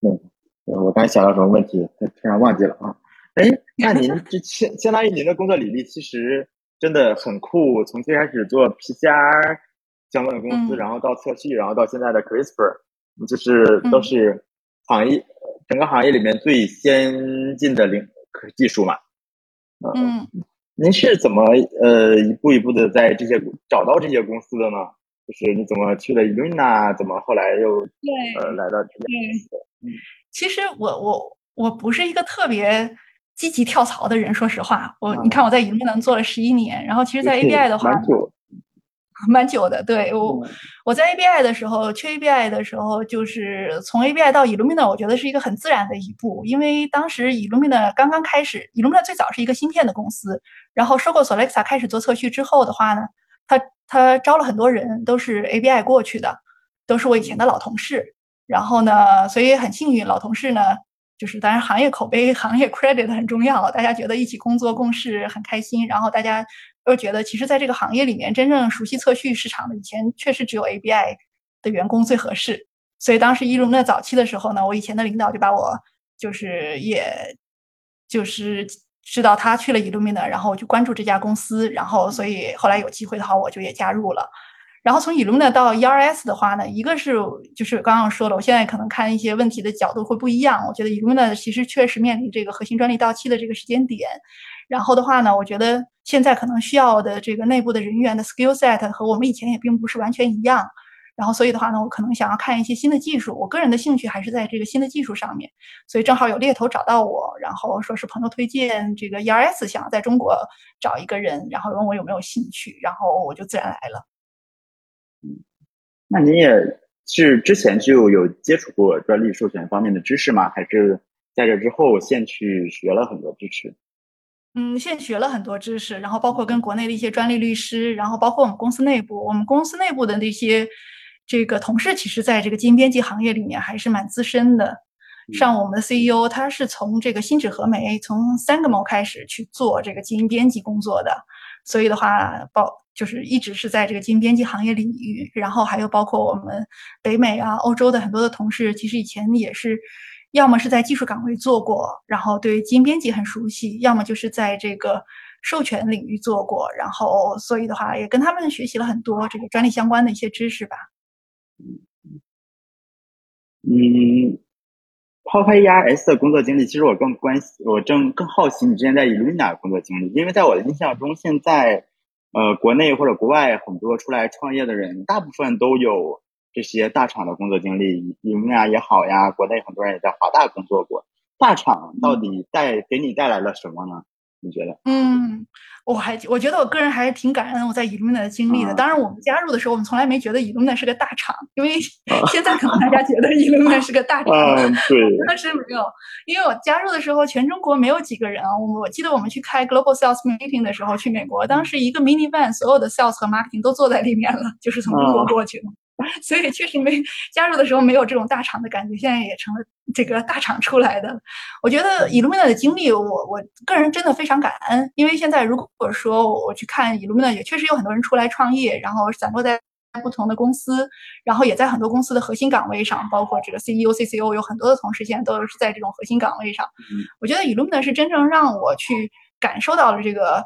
嗯，我刚才想到什么问题，突然忘记了啊。哎，那您这相相当于您的工作履历其实真的很酷，从最开始做 PCR 相关的公司，然后到测序，然后到现在的 CRISPR，就是都是行业整个行业里面最先进的领技术嘛。
嗯，
您是怎么呃一步一步的在这些找到这些公司的呢？就是你怎么去了 Luna？怎么后来又呃来到这边？
嗯，其实我我我不是一个特别积极跳槽的人，说实话。我你看我在 Luna 做了十一年，然后其实，在 ABI 的话，
蛮久，
蛮久的。对我我在 ABI 的时候，去 ABI 的时候，就是从 ABI 到 Illumina，我觉得是一个很自然的一步，因为当时 Illumina 刚刚开始，Illumina 最早是一个芯片的公司，然后收购 Solexa 开始做测序之后的话呢。他他招了很多人，都是 ABI 过去的，都是我以前的老同事。然后呢，所以很幸运，老同事呢，就是当然行业口碑、行业 credit 很重要，大家觉得一起工作共事很开心。然后大家又觉得，其实在这个行业里面，真正熟悉测序市场的，以前确实只有 ABI 的员工最合适。所以当时一龙的早期的时候呢，我以前的领导就把我，就是也，就是。知道他去了 Illumina，然后我就关注这家公司，然后所以后来有机会的话，我就也加入了。然后从 Illumina 到 ERS 的话呢，一个是就是刚刚说了，我现在可能看一些问题的角度会不一样。我觉得 Illumina 其实确实面临这个核心专利到期的这个时间点。然后的话呢，我觉得现在可能需要的这个内部的人员的 skill set 和我们以前也并不是完全一样。然后所以的话呢，我可能想要看一些新的技术。我个人的兴趣还是在这个新的技术上面。所以正好有猎头找到我，然后说是朋友推荐这个 ERS，想要在中国找一个人，然后问我有没有兴趣，然后我就自然来了。
嗯那您也是之前就有接触过专利授权方面的知识吗？还是在这之后现去学了很多知识？
嗯，现学了很多知识，然后包括跟国内的一些专利律师，然后包括我们公司内部，我们公司内部的那些这个同事，其实在这个基因编辑行业里面还是蛮资深的。像我们的 CEO，他是从这个新纸合酶从三个毛开始去做这个基因编辑工作的，所以的话，包。就是一直是在这个基因编辑行业领域，然后还有包括我们北美啊、欧洲的很多的同事，其实以前也是，要么是在技术岗位做过，然后对基因编辑很熟悉；要么就是在这个授权领域做过，然后所以的话也跟他们学习了很多这个专利相关的一些知识吧。
嗯，抛开 ERS 的工作经历，其实我更关心，我正更好奇你之前在 Illumina 工作经历，因为在我的印象中，现在。呃，国内或者国外很多出来创业的人，大部分都有这些大厂的工作经历，以明啊也好呀，国内很多人也在华大工作过。大厂到底带给你带来了什么呢？你觉得？
嗯。我还我觉得我个人还是挺感恩我在 Illumina 的经历的。当然，我们加入的时候，我们从来没觉得 Illumina 是个大厂，因为现在可能大家觉得 Illumina 是个大厂。
嗯，对。
当时没有，因为我加入的时候，全中国没有几个人啊。我我记得我们去开 Global Sales Meeting 的时候，去美国，当时一个 Mini Van，所有的 Sales 和 Marketing 都坐在里面了，就是从中国过去的。所以确实没加入的时候没有这种大厂的感觉，现在也成了这个大厂出来的。我觉得 Illumina 的经历，我我个人真的非常感恩，因为现在如果说我去看 Illumina，也确实有很多人出来创业，然后散落在不同的公司，然后也在很多公司的核心岗位上，包括这个 CEO、CCO，有很多的同事现在都是在这种核心岗位上。我觉得 Illumina 是真正让我去感受到了这个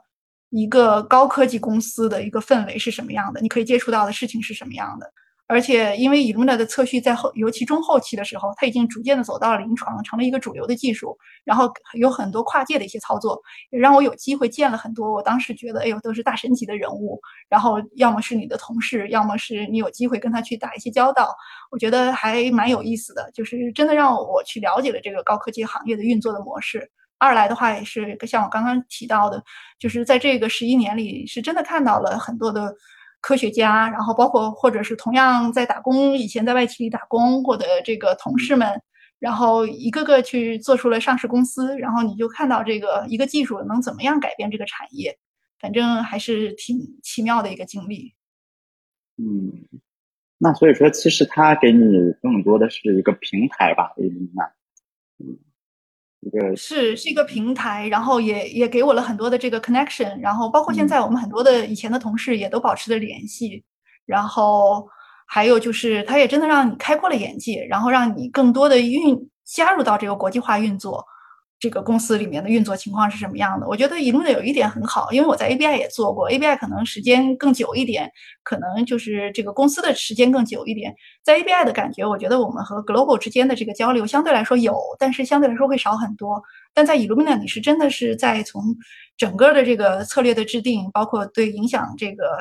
一个高科技公司的一个氛围是什么样的，你可以接触到的事情是什么样的。而且，因为 Illumina 的测序在后，尤其中后期的时候，它已经逐渐的走到了临床，成了一个主流的技术。然后有很多跨界的一些操作，也让我有机会见了很多我当时觉得，哎呦，都是大神级的人物。然后要么是你的同事，要么是你有机会跟他去打一些交道，我觉得还蛮有意思的。就是真的让我去了解了这个高科技行业的运作的模式。二来的话，也是像我刚刚提到的，就是在这个十一年里，是真的看到了很多的。科学家，然后包括或者是同样在打工，以前在外企里打工过的这个同事们，然后一个个去做出了上市公司，然后你就看到这个一个技术能怎么样改变这个产业，反正还是挺奇妙的一个经历。
嗯，那所以说，其实它给你更多的是一个平台吧，可以明
是是一个平台，然后也也给我了很多的这个 connection，然后包括现在我们很多的以前的同事也都保持着联系，然后还有就是它也真的让你开阔了眼界，然后让你更多的运加入到这个国际化运作。这个公司里面的运作情况是什么样的？我觉得 Illumina 有一点很好，因为我在 ABI 也做过，ABI 可能时间更久一点，可能就是这个公司的时间更久一点。在 ABI 的感觉，我觉得我们和 Global 之间的这个交流相对来说有，但是相对来说会少很多。但在 Illumina，你是真的是在从整个的这个策略的制定，包括对影响这个，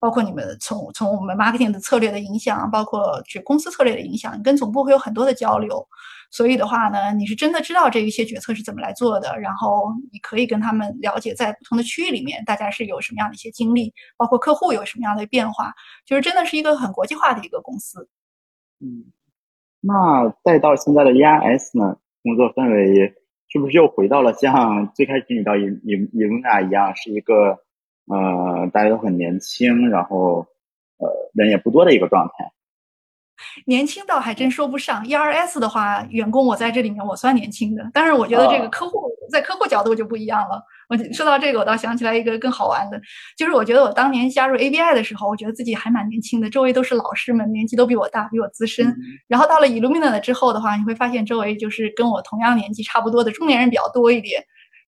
包括你们从从我们 Marketing 的策略的影响，包括这公司策略的影响，你跟总部会有很多的交流。所以的话呢，你是真的知道这一些决策是怎么来做的，然后你可以跟他们了解在不同的区域里面大家是有什么样的一些经历，包括客户有什么样的变化，就是真的是一个很国际化的一个公司。
嗯，那再到现在的 ERS 呢，工作氛围是不是又回到了像 最开始你到银银银啊一样，是一个呃大家都很年轻，然后呃人也不多的一个状态？
年轻倒还真说不上，ERS 的话，员工我在这里面我算年轻的，但是我觉得这个客户在客户角度就不一样了。我说到这个，我倒想起来一个更好玩的，就是我觉得我当年加入 ABI 的时候，我觉得自己还蛮年轻的，周围都是老师们，年纪都比我大，比我资深。然后到了 Illumina 之后的话，你会发现周围就是跟我同样年纪差不多的中年人比较多一点。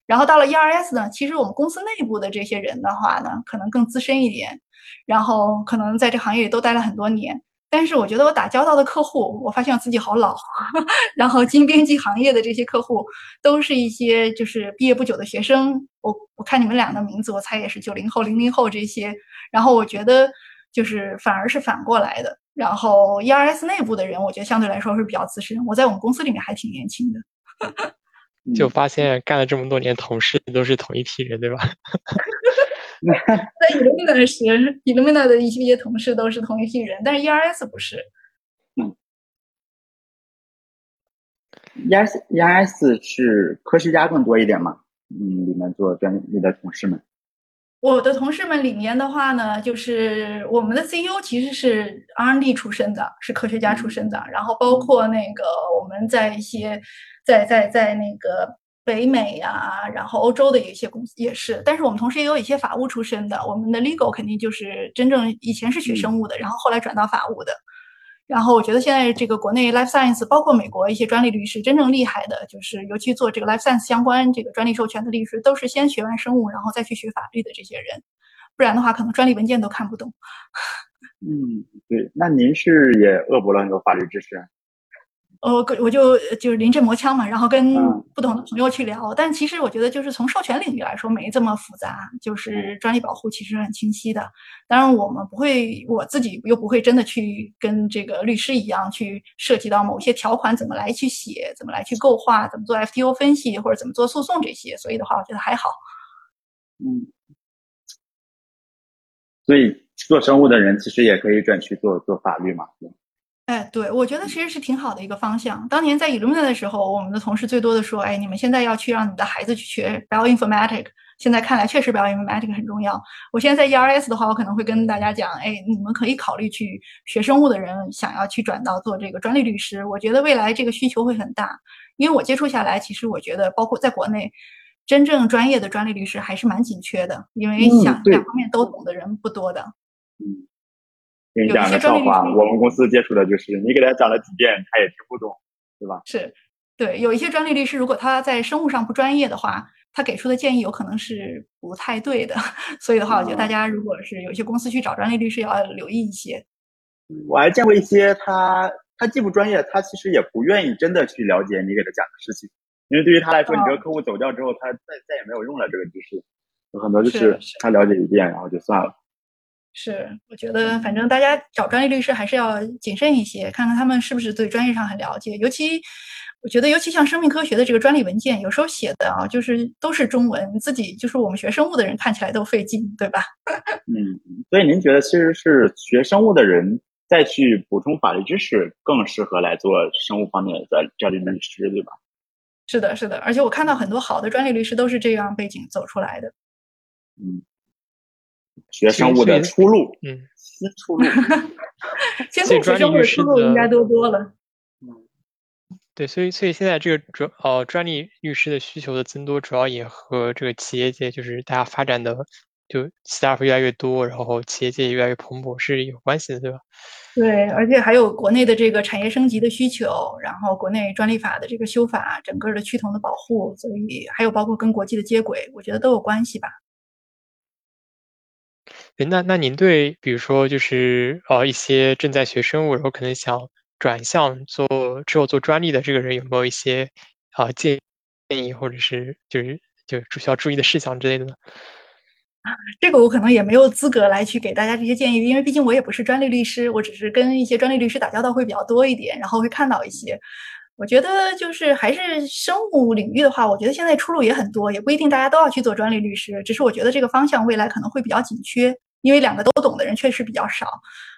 然后到了 ERS 呢，其实我们公司内部的这些人的话呢，可能更资深一点，然后可能在这行业里都待了很多年。但是我觉得我打交道的客户，我发现我自己好老。然后金编辑行业的这些客户，都是一些就是毕业不久的学生。我我看你们俩的名字，我猜也是九零后、零零后这些。然后我觉得就是反而是反过来的。然后 ERS 内部的人，我觉得相对来说是比较资深。我在我们公司里面还挺年轻的。
就发现干了这么多年，同事都是同一批人，对吧？
在 Illumina 是 Illumina 的一些同事都是同一批人，但是 ERS 不是。
嗯，ERS ERS 是科学家更多一点嘛？嗯，里面做专利的同事们。
我的同事们里面的话呢，就是我们的 CEO 其实是 R&D 出身的，是科学家出身的，然后包括那个我们在一些在在在那个。北美呀，然后欧洲的一些公司也是，但是我们同时也有一些法务出身的。我们的 legal 肯定就是真正以前是学生物的，然后后来转到法务的。然后我觉得现在这个国内 life science，包括美国一些专利律师，真正厉害的，就是尤其做这个 life science 相关这个专利授权的律师，都是先学完生物，然后再去学法律的这些人。不然的话，可能专利文件都看不懂。
嗯，对。那您是也恶补了很多法律知识？
呃，我就就是临阵磨枪嘛，然后跟不同的朋友去聊。但其实我觉得，就是从授权领域来说，没这么复杂。就是专利保护其实很清晰的。当然，我们不会，我自己又不会真的去跟这个律师一样去涉及到某些条款怎么来去写，怎么来去构画，怎么做 FTO 分析或者怎么做诉讼这些。所以的话，我觉得还好。
嗯。所以做生物的人其实也可以转去做做法律嘛。
哎，对，我觉得其实是挺好的一个方向。当年在 Illumina 的时候，我们的同事最多的说：“哎，你们现在要去让你的孩子去学 bioinformatics。”现在看来，确实 bioinformatics 很重要。我现在在 ERS 的话，我可能会跟大家讲：“哎，你们可以考虑去学生物的人，想要去转到做这个专利律师。我觉得未来这个需求会很大，因为我接触下来，其实我觉得，包括在国内，真正专业的专利律师还是蛮紧缺的，因为想两方面都懂的人不多的。
嗯。给你讲个笑话，我们公司接触的就是你给他讲了几遍，他也听不懂，对吧？
是，对，有一些专利律师，如果他在生物上不专业的话，他给出的建议有可能是不太对的。所以的话，我觉得大家如果是有些公司去找专利律师，要留意一些。
我还见过一些他，他既不专业，他其实也不愿意真的去了解你给他讲的事情，因为对于他来说，你这个客户走掉之后，他再再也没有用了这个知识，有很多就是他了解一遍，然后就算了。
是，我觉得反正大家找专业律师还是要谨慎一些，看看他们是不是对专业上很了解。尤其，我觉得尤其像生命科学的这个专利文件，有时候写的啊，就是都是中文，自己就是我们学生物的人看起来都费劲，对吧？
嗯，所以您觉得其实是学生物的人再去补充法律知识，更适合来做生物方面的专利律师，对吧？
是的，是的，而且我看到很多好的专利律师都是这样背景走出来的。
嗯。学生物的出路，
嗯，
新出路。
现在学生物的出路应该多多了。
嗯，对，所以所以现在这个主呃专利律师的需求的增多，主要也和这个企业界就是大家发展的就 staff 越来越多，然后企业界也越来越蓬勃是有关系的，对吧？
对，而且还有国内的这个产业升级的需求，然后国内专利法的这个修法，整个的趋同的保护，所以还有包括跟国际的接轨，我觉得都有关系吧。
那那您对比如说就是呃一些正在学生物，然后可能想转向做之后做专利的这个人，有没有一些啊建建议，或者是就是就需要注意的事项之类的呢？
这个我可能也没有资格来去给大家这些建议，因为毕竟我也不是专利律师，我只是跟一些专利律师打交道会比较多一点，然后会看到一些。我觉得就是还是生物领域的话，我觉得现在出路也很多，也不一定大家都要去做专利律师，只是我觉得这个方向未来可能会比较紧缺。因为两个都懂的人确实比较少，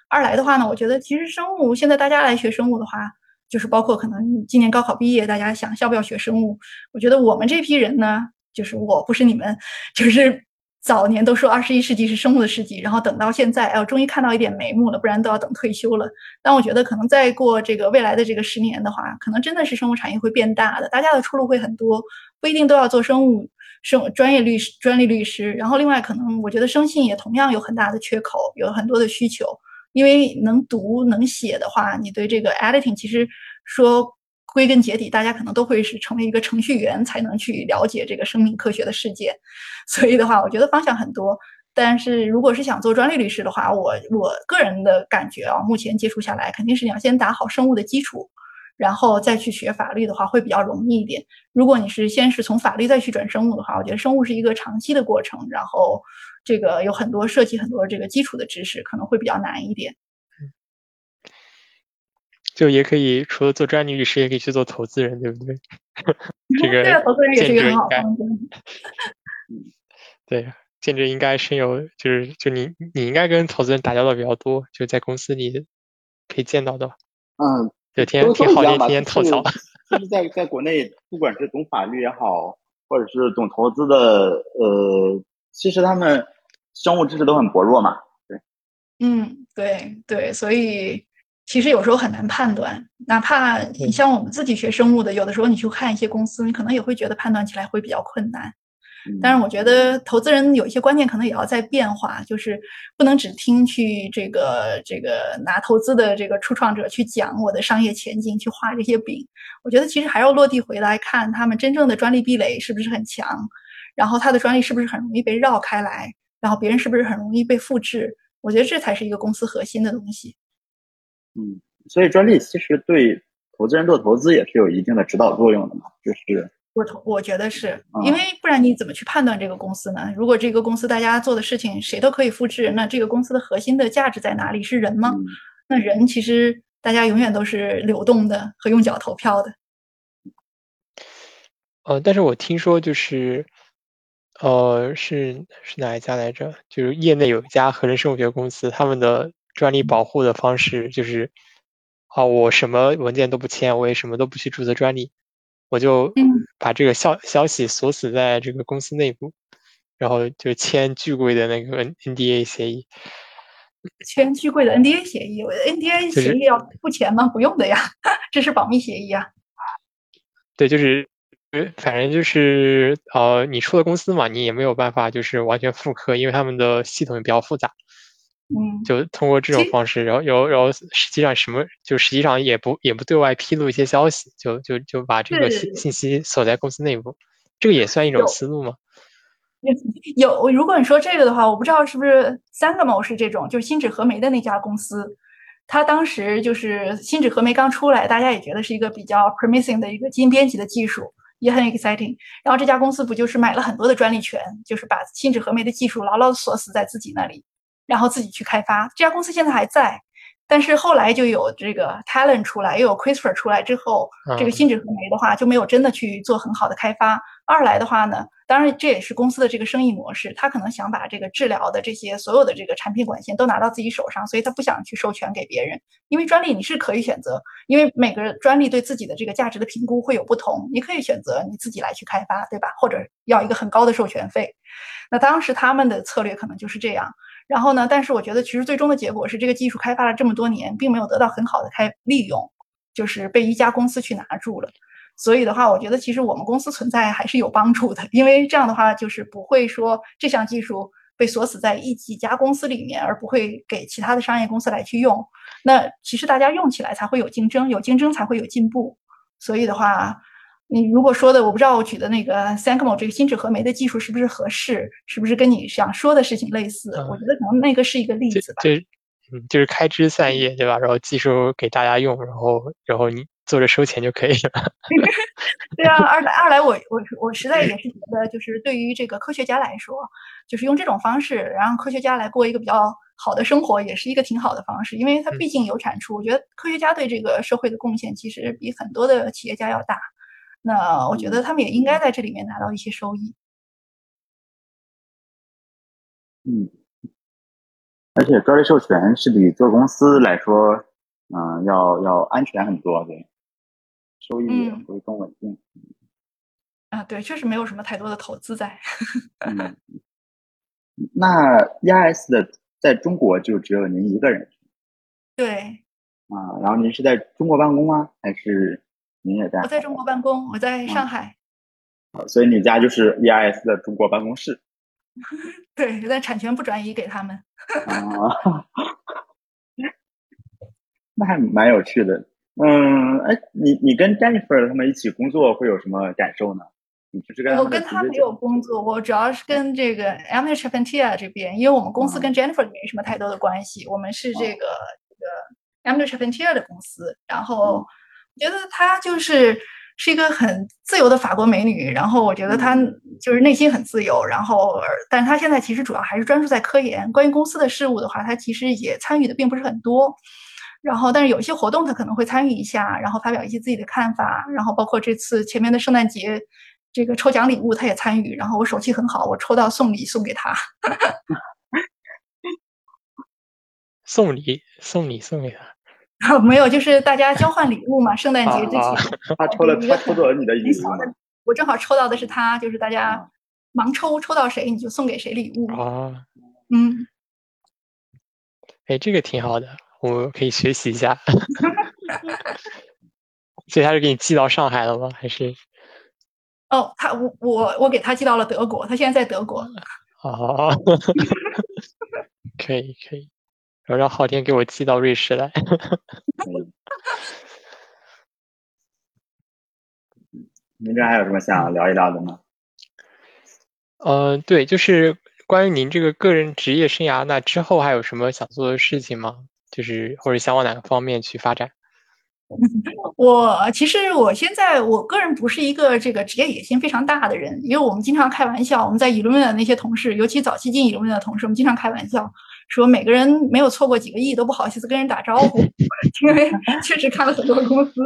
二来的话呢，我觉得其实生物现在大家来学生物的话，就是包括可能今年高考毕业，大家想要不要学生物？我觉得我们这批人呢，就是我不是你们，就是早年都说二十一世纪是生物的世纪，然后等到现在，哎，我终于看到一点眉目了，不然都要等退休了。但我觉得可能再过这个未来的这个十年的话，可能真的是生物产业会变大的，大家的出路会很多，不一定都要做生物。生专业律师、专利律师，然后另外可能我觉得生信也同样有很大的缺口，有很多的需求。因为能读能写的话，你对这个 editing 其实说归根结底，大家可能都会是成为一个程序员才能去了解这个生命科学的世界。所以的话，我觉得方向很多。但是如果是想做专利律师的话，我我个人的感觉啊，目前接触下来，肯定是你要先打好生物的基础，然后再去学法律的话，会比较容易一点。如果你是先是从法律再去转生物的话，我觉得生物是一个长期的过程，然后这个有很多涉及很多这个基础的知识，可能会比较难一点。
就也可以除了做专利律师，也可以去做投资人，对不对？这 个
对，投资人也是一个很好的方
对。建志应该深有，就是就你你应该跟投资人打交道比较多，就在公司里可以见到的。
嗯，
对，天天天天吐槽。
就是在在国内，不管是懂法律也好，或者是懂投资的，呃，其实他们生物知识都很薄弱嘛。对。
嗯，对对，所以其实有时候很难判断，哪怕你像我们自己学生物的，有的时候你去看一些公司，你可能也会觉得判断起来会比较困难。但是我觉得投资人有一些观念可能也要在变化，就是不能只听去这个这个拿投资的这个初创者去讲我的商业前景，去画这些饼。我觉得其实还要落地回来看他们真正的专利壁垒是不是很强，然后他的专利是不是很容易被绕开来，然后别人是不是很容易被复制。我觉得这才是一个公司核心的东西。
嗯，所以专利其实对投资人做投资也是有一定的指导作用的嘛，就是。
我我觉得是因为不然你怎么去判断这个公司呢？如果这个公司大家做的事情谁都可以复制，那这个公司的核心的价值在哪里？是人吗？那人其实大家永远都是流动的和用脚投票的。
呃，但是我听说就是，呃，是是哪一家来着？就是业内有一家合成生物学公司，他们的专利保护的方式就是，啊，我什么文件都不签，我也什么都不去注册专利。我就把这个消消息锁死在这个公司内部，然后就签巨贵的那个 N N D A 协议。
签巨贵的 N D A 协议，N D A 协议要付钱吗？不用的呀，这是保密协议啊。
对，就是，反正就是呃，你出了公司嘛，你也没有办法就是完全复刻，因为他们的系统也比较复杂。
嗯，
就通过这种方式，然后，然后，然后，实际上什么，就实际上也不也不对外披露一些消息，就就就把这个信信息锁在公司内部，这个也算一种思路吗？
有，如果你说这个的话，我不知道是不是三个模式这种，就是新酯核酶的那家公司，他当时就是新酯核酶刚出来，大家也觉得是一个比较 promising 的一个基因编辑的技术，也很 exciting。然后这家公司不就是买了很多的专利权，就是把新酯核酶的技术牢牢锁死在自己那里。然后自己去开发，这家公司现在还在，但是后来就有这个 Talent 出来，又有 CRISPR 出来之后，这个新酯核酶的话就没有真的去做很好的开发。二来的话呢，当然这也是公司的这个生意模式，他可能想把这个治疗的这些所有的这个产品管线都拿到自己手上，所以他不想去授权给别人。因为专利你是可以选择，因为每个专利对自己的这个价值的评估会有不同，你可以选择你自己来去开发，对吧？或者要一个很高的授权费。那当时他们的策略可能就是这样。然后呢？但是我觉得，其实最终的结果是，这个技术开发了这么多年，并没有得到很好的开利用，就是被一家公司去拿住了。所以的话，我觉得其实我们公司存在还是有帮助的，因为这样的话，就是不会说这项技术被锁死在一几家公司里面，而不会给其他的商业公司来去用。那其实大家用起来才会有竞争，有竞争才会有进步。所以的话。你如果说的，我不知道我举的那个 Sankmo 这个新酯核酶的技术是不是合适，是不是跟你想说的事情类似？我觉得可能那个是一个例子吧。
就嗯，就是开枝散叶，对吧？然后技术给大家用，然后然后你坐着收钱就可以了。
对啊，二来二来，我我我实在也是觉得，就是对于这个科学家来说，就是用这种方式，让科学家来过一个比较好的生活，也是一个挺好的方式，因为它毕竟有产出。我觉得科学家对这个社会的贡献，其实比很多的企业家要大。那我觉得他们也应该在这里面拿到一些收益。
嗯，而且专利授权是比做公司来说，嗯，要要安全很多，对，收益也会更稳定。
啊，对，确实没有什么太多的投资在。
嗯，那 EIS 的在中国就只有您一个人？
对。
啊，然后您是在中国办公吗？还是？您也在？
我在中国办公，我在上海。
所以你家就是 EIS 的中国办公室。
对，但产权不转移给他们。
啊，那还蛮有趣的。嗯，哎，你你跟 Jennifer 他们一起工作会有什么感受呢？你就是跟
我跟他没有工作，我主要是跟这个 Emily c h a p e n t i a 这边，因为我们公司跟 Jennifer 没什么太多的关系，我们是这个这个 Emily c h a p e n t i a 的公司。然后我觉得她就是是一个很自由的法国美女，然后我觉得她就是内心很自由。然后，但是她现在其实主要还是专注在科研。关于公司的事务的话，她其实也参与的并不是很多。然后，但是有一些活动她可能会参与一下，然后发表一些自己的看法。然后，包括这次前面的圣诞节。这个抽奖礼物他也参与，然后我手气很好，我抽到送礼送给他。
送礼送礼送给
他？没有，就是大家交换礼物嘛。圣诞节之前，
他抽了，他抽走了你的礼物。
我正好抽到的是他，就是大家盲抽，抽到谁你就送给谁礼物。
啊，
嗯，
哎，这个挺好的，我可以学习一下。所以他是给你寄到上海了吗？还是？
哦，他我我我给他寄到了德国，他现在在德国。
哦，可以可以，然后让昊天给我寄到瑞士来。
您这还有什么想聊一聊的吗？
呃，对，就是关于您这个个人职业生涯，那之后还有什么想做的事情吗？就是或者想往哪个方面去发展？
我其实我现在我个人不是一个这个职业野心非常大的人，因为我们经常开玩笑，我们在 Illumina 的那些同事，尤其早期进 Illumina 的同事，我们经常开玩笑说，每个人没有错过几个亿都不好意思跟人打招呼，因为确实看了很多公司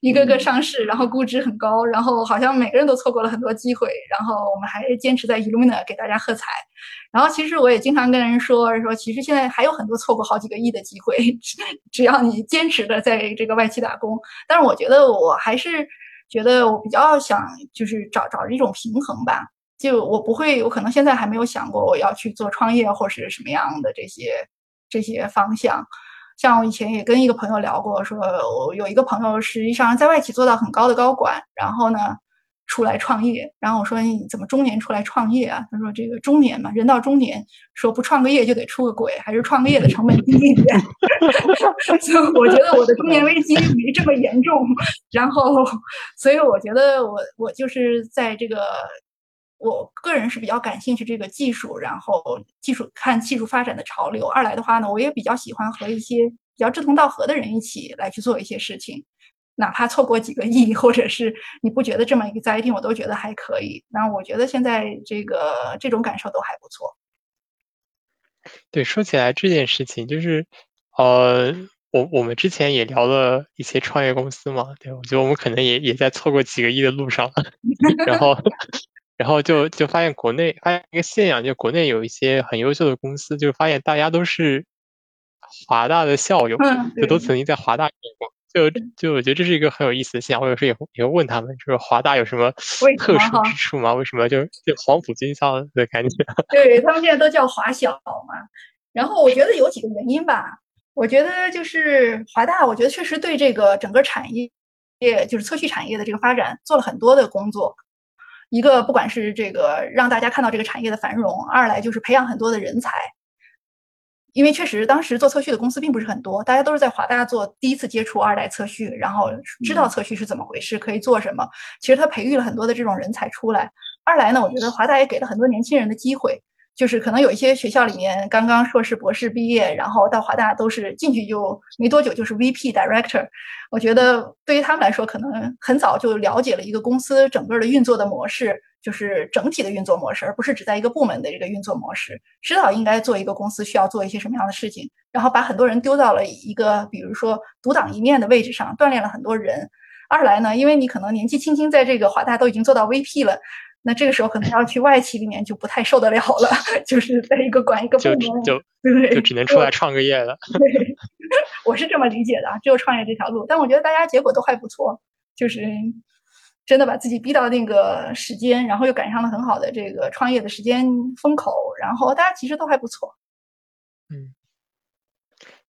一个个上市，然后估值很高，然后好像每个人都错过了很多机会，然后我们还坚持在 Illumina 给大家喝彩。然后其实我也经常跟人说说，其实现在还有很多错过好几个亿的机会，只要你坚持的在这个外企打工。但是我觉得我还是觉得我比较想就是找找一种平衡吧。就我不会，我可能现在还没有想过我要去做创业或是什么样的这些这些方向。像我以前也跟一个朋友聊过，说我有一个朋友实际上在外企做到很高的高管，然后呢。出来创业，然后我说你怎么中年出来创业啊？他说这个中年嘛，人到中年，说不创个业就得出个轨，还是创个业的成本低一点。所以我觉得我的中年危机没这么严重。然后，所以我觉得我我就是在这个，我个人是比较感兴趣这个技术，然后技术看技术发展的潮流。二来的话呢，我也比较喜欢和一些比较志同道合的人一起来去做一些事情。哪怕错过几个亿，或者是你不觉得这么一个灾听，我都觉得还可以。那我觉得现在这个这种感受都还不错。
对，说起来这件事情，就是呃，我我们之前也聊了一些创业公司嘛，对，我觉得我们可能也也在错过几个亿的路上。然后，然后就就发现国内发现一个现象，就国内有一些很优秀的公司，就发现大家都是华大的校友，就都曾经在华大念过。就就我觉得这是一个很有意思的现象，我有时候也会也会问他们，就是华大有什么特殊之处吗？为什么就就黄埔军校的感觉？
对他们现在都叫华小嘛。然后我觉得有几个原因吧。我觉得就是华大，我觉得确实对这个整个产业业，就是测序产业的这个发展做了很多的工作。一个不管是这个让大家看到这个产业的繁荣，二来就是培养很多的人才。因为确实，当时做测序的公司并不是很多，大家都是在华大做第一次接触二代测序，然后知道测序是怎么回事，可以做什么。其实他培育了很多的这种人才出来。二来呢，我觉得华大也给了很多年轻人的机会，就是可能有一些学校里面刚刚硕士、博士毕业，然后到华大都是进去就没多久就是 VP、Director。我觉得对于他们来说，可能很早就了解了一个公司整个的运作的模式。就是整体的运作模式，而不是只在一个部门的这个运作模式。知道应该做一个公司需要做一些什么样的事情，然后把很多人丢到了一个，比如说独当一面的位置上，锻炼了很多人。二来呢，因为你可能年纪轻轻，在这个华大都已经做到 VP 了，那这个时候可能要去外企里面就不太受得了了，就是在一个管一个部门，
就
对，
就只能出来创个业了。
对，我是这么理解的，只有创业这条路。但我觉得大家结果都还不错，就是。真的把自己逼到那个时间，然后又赶上了很好的这个创业的时间风口，然后大家其实都还不错。
嗯，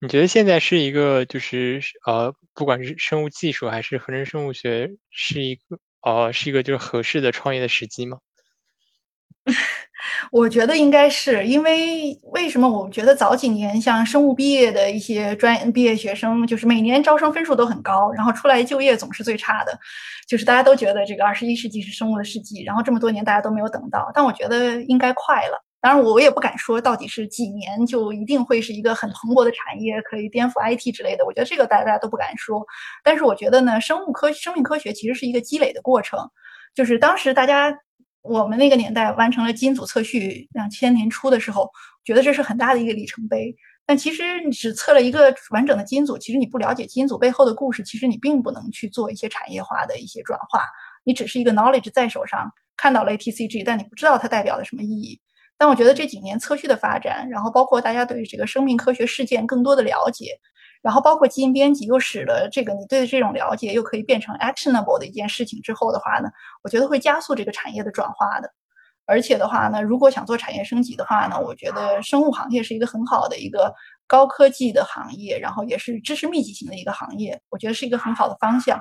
你觉得现在是一个就是呃，不管是生物技术还是合成生物学，是一个哦，是一个就是合适的创业的时机吗？
我觉得应该是因为为什么？我觉得早几年像生物毕业的一些专毕业学生，就是每年招生分数都很高，然后出来就业总是最差的，就是大家都觉得这个二十一世纪是生物的世纪，然后这么多年大家都没有等到。但我觉得应该快了。当然，我也不敢说到底是几年就一定会是一个很蓬勃的产业，可以颠覆 IT 之类的。我觉得这个大家都不敢说。但是我觉得呢，生物科生命科学其实是一个积累的过程，就是当时大家。我们那个年代完成了基因组测序，两千年初的时候，觉得这是很大的一个里程碑。但其实你只测了一个完整的基因组，其实你不了解基因组背后的故事，其实你并不能去做一些产业化的一些转化。你只是一个 knowledge 在手上看到了 ATCG，但你不知道它代表了什么意义。但我觉得这几年测序的发展，然后包括大家对于这个生命科学事件更多的了解。然后包括基因编辑，又使得这个你对这种了解又可以变成 actionable 的一件事情之后的话呢，我觉得会加速这个产业的转化的。而且的话呢，如果想做产业升级的话呢，我觉得生物行业是一个很好的一个高科技的行业，然后也是知识密集型的一个行业，我觉得是一个很好的方向。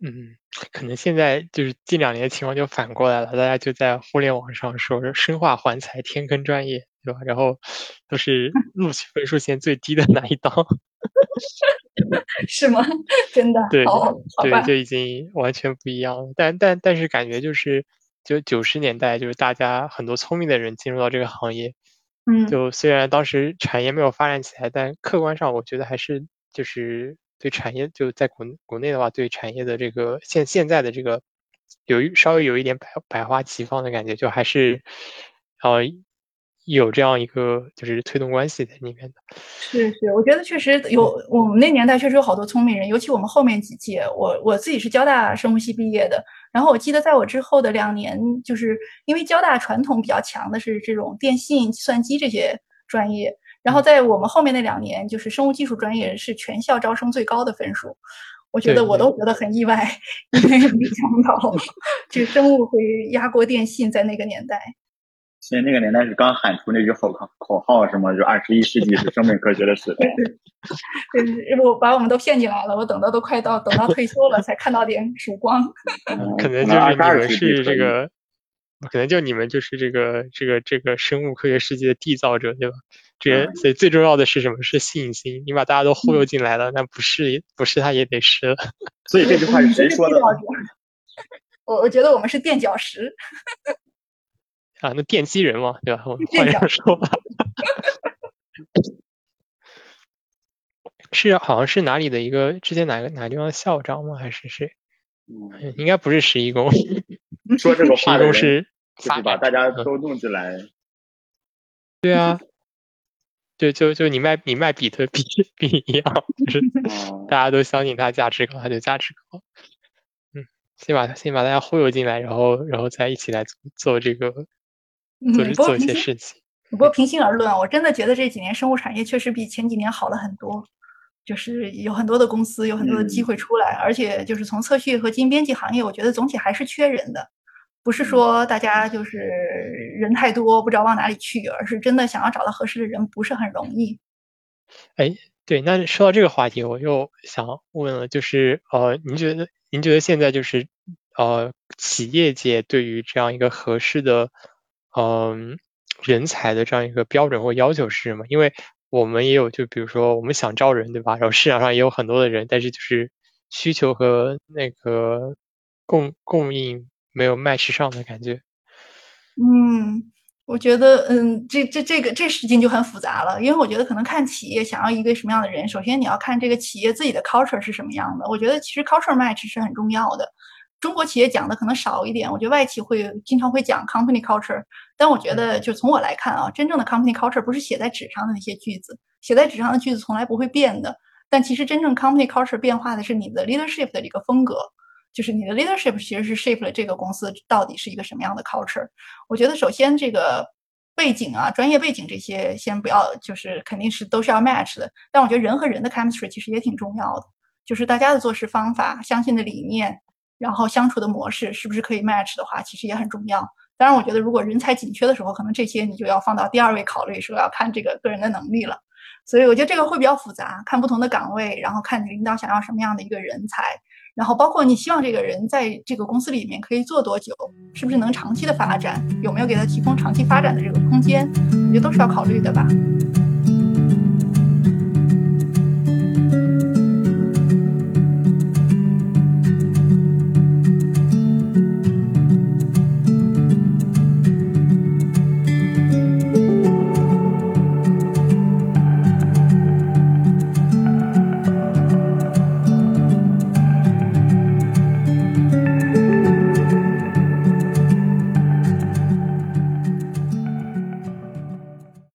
嗯，可能现在就是近两年情况就反过来了，大家就在互联网上说生化环材天坑专业。对吧？然后都是 录取分数线最低的那一档，
是吗？真的？
对对，就已经完全不一样了。但但但是感觉就是，就九十年代，就是大家很多聪明的人进入到这个行业，
嗯，
就虽然当时产业没有发展起来，但客观上我觉得还是就是对产业就在国国内的话，对产业的这个现现在的这个有稍微有一点百百花齐放的感觉，就还是呃。有这样一个就是推动关系在里面的，
是是，我觉得确实有。我们那年代确实有好多聪明人，尤其我们后面几届，我我自己是交大生物系毕业的。然后我记得在我之后的两年，就是因为交大传统比较强的是这种电信、计算机这些专业。然后在我们后面那两年，就是生物技术专业是全校招生最高的分数。我觉得我都觉得很意外，因为没想到这个生物会压过电信，在那个年代。
其实那个年代是刚喊出那句口口口号，是吗？就二十一世纪是生命科学的时代。
我把我们都骗进来了，我等到都快到等到退休了，才看到点曙光。
可能就是你们是这个，可能就你们就是这个这个这个生物科学世界的缔造者，对吧？这所以最重要的是什么？是信心。你把大家都忽悠进来了，那不是不是他也得是。
所以这句话是谁说的？
我我觉得我们是垫脚石。
啊，那奠基人嘛，对吧？我换这样说吧。是好像是哪里的一个之前哪个哪个地方的校长吗？还是谁？嗯，应该不是十一宫。
说这个话
的
是就是把大家都弄进来。
对啊，就就就你卖你卖比特币币一样，就是大家都相信它价值高，它就价值高。嗯，先把先把大家忽悠进来，然后然后再一起来做做这个。
嗯，
做一些事情。
不过平心而论，我真的觉得这几年生物产业确实比前几年好了很多，就是有很多的公司，有很多的机会出来，而且就是从测序和基因编辑行业，我觉得总体还是缺人的，不是说大家就是人太多不知道往哪里去，而是真的想要找到合适的人不是很容易。
哎，对，那说到这个话题，我又想问了，就是呃，您觉得您觉得现在就是呃，企业界对于这样一个合适的嗯，人才的这样一个标准或要求是什么？因为我们也有，就比如说我们想招人，对吧？然后市场上也有很多的人，但是就是需求和那个供供应没有 match 上的感觉。
嗯，我觉得，嗯，这这这个这事情就很复杂了，因为我觉得可能看企业想要一个什么样的人，首先你要看这个企业自己的 culture 是什么样的。我觉得其实 culture match 是很重要的。中国企业讲的可能少一点，我觉得外企会经常会讲 company culture，但我觉得就从我来看啊，真正的 company culture 不是写在纸上的那些句子，写在纸上的句子从来不会变的。但其实真正 company culture 变化的是你的 leadership 的一个风格，就是你的 leadership 其实是 shape 了这个公司到底是一个什么样的 culture。我觉得首先这个背景啊、专业背景这些先不要，就是肯定是都是要 match 的。但我觉得人和人的 chemistry 其实也挺重要的，就是大家的做事方法、相信的理念。然后相处的模式是不是可以 match 的话，其实也很重要。当然，我觉得如果人才紧缺的时候，可能这些你就要放到第二位考虑，说要看这个个人的能力了。所以我觉得这个会比较复杂，看不同的岗位，然后看你领导想要什么样的一个人才，然后包括你希望这个人在这个公司里面可以做多久，是不是能长期的发展，有没有给他提供长期发展的这个空间，我觉得都是要考虑的吧。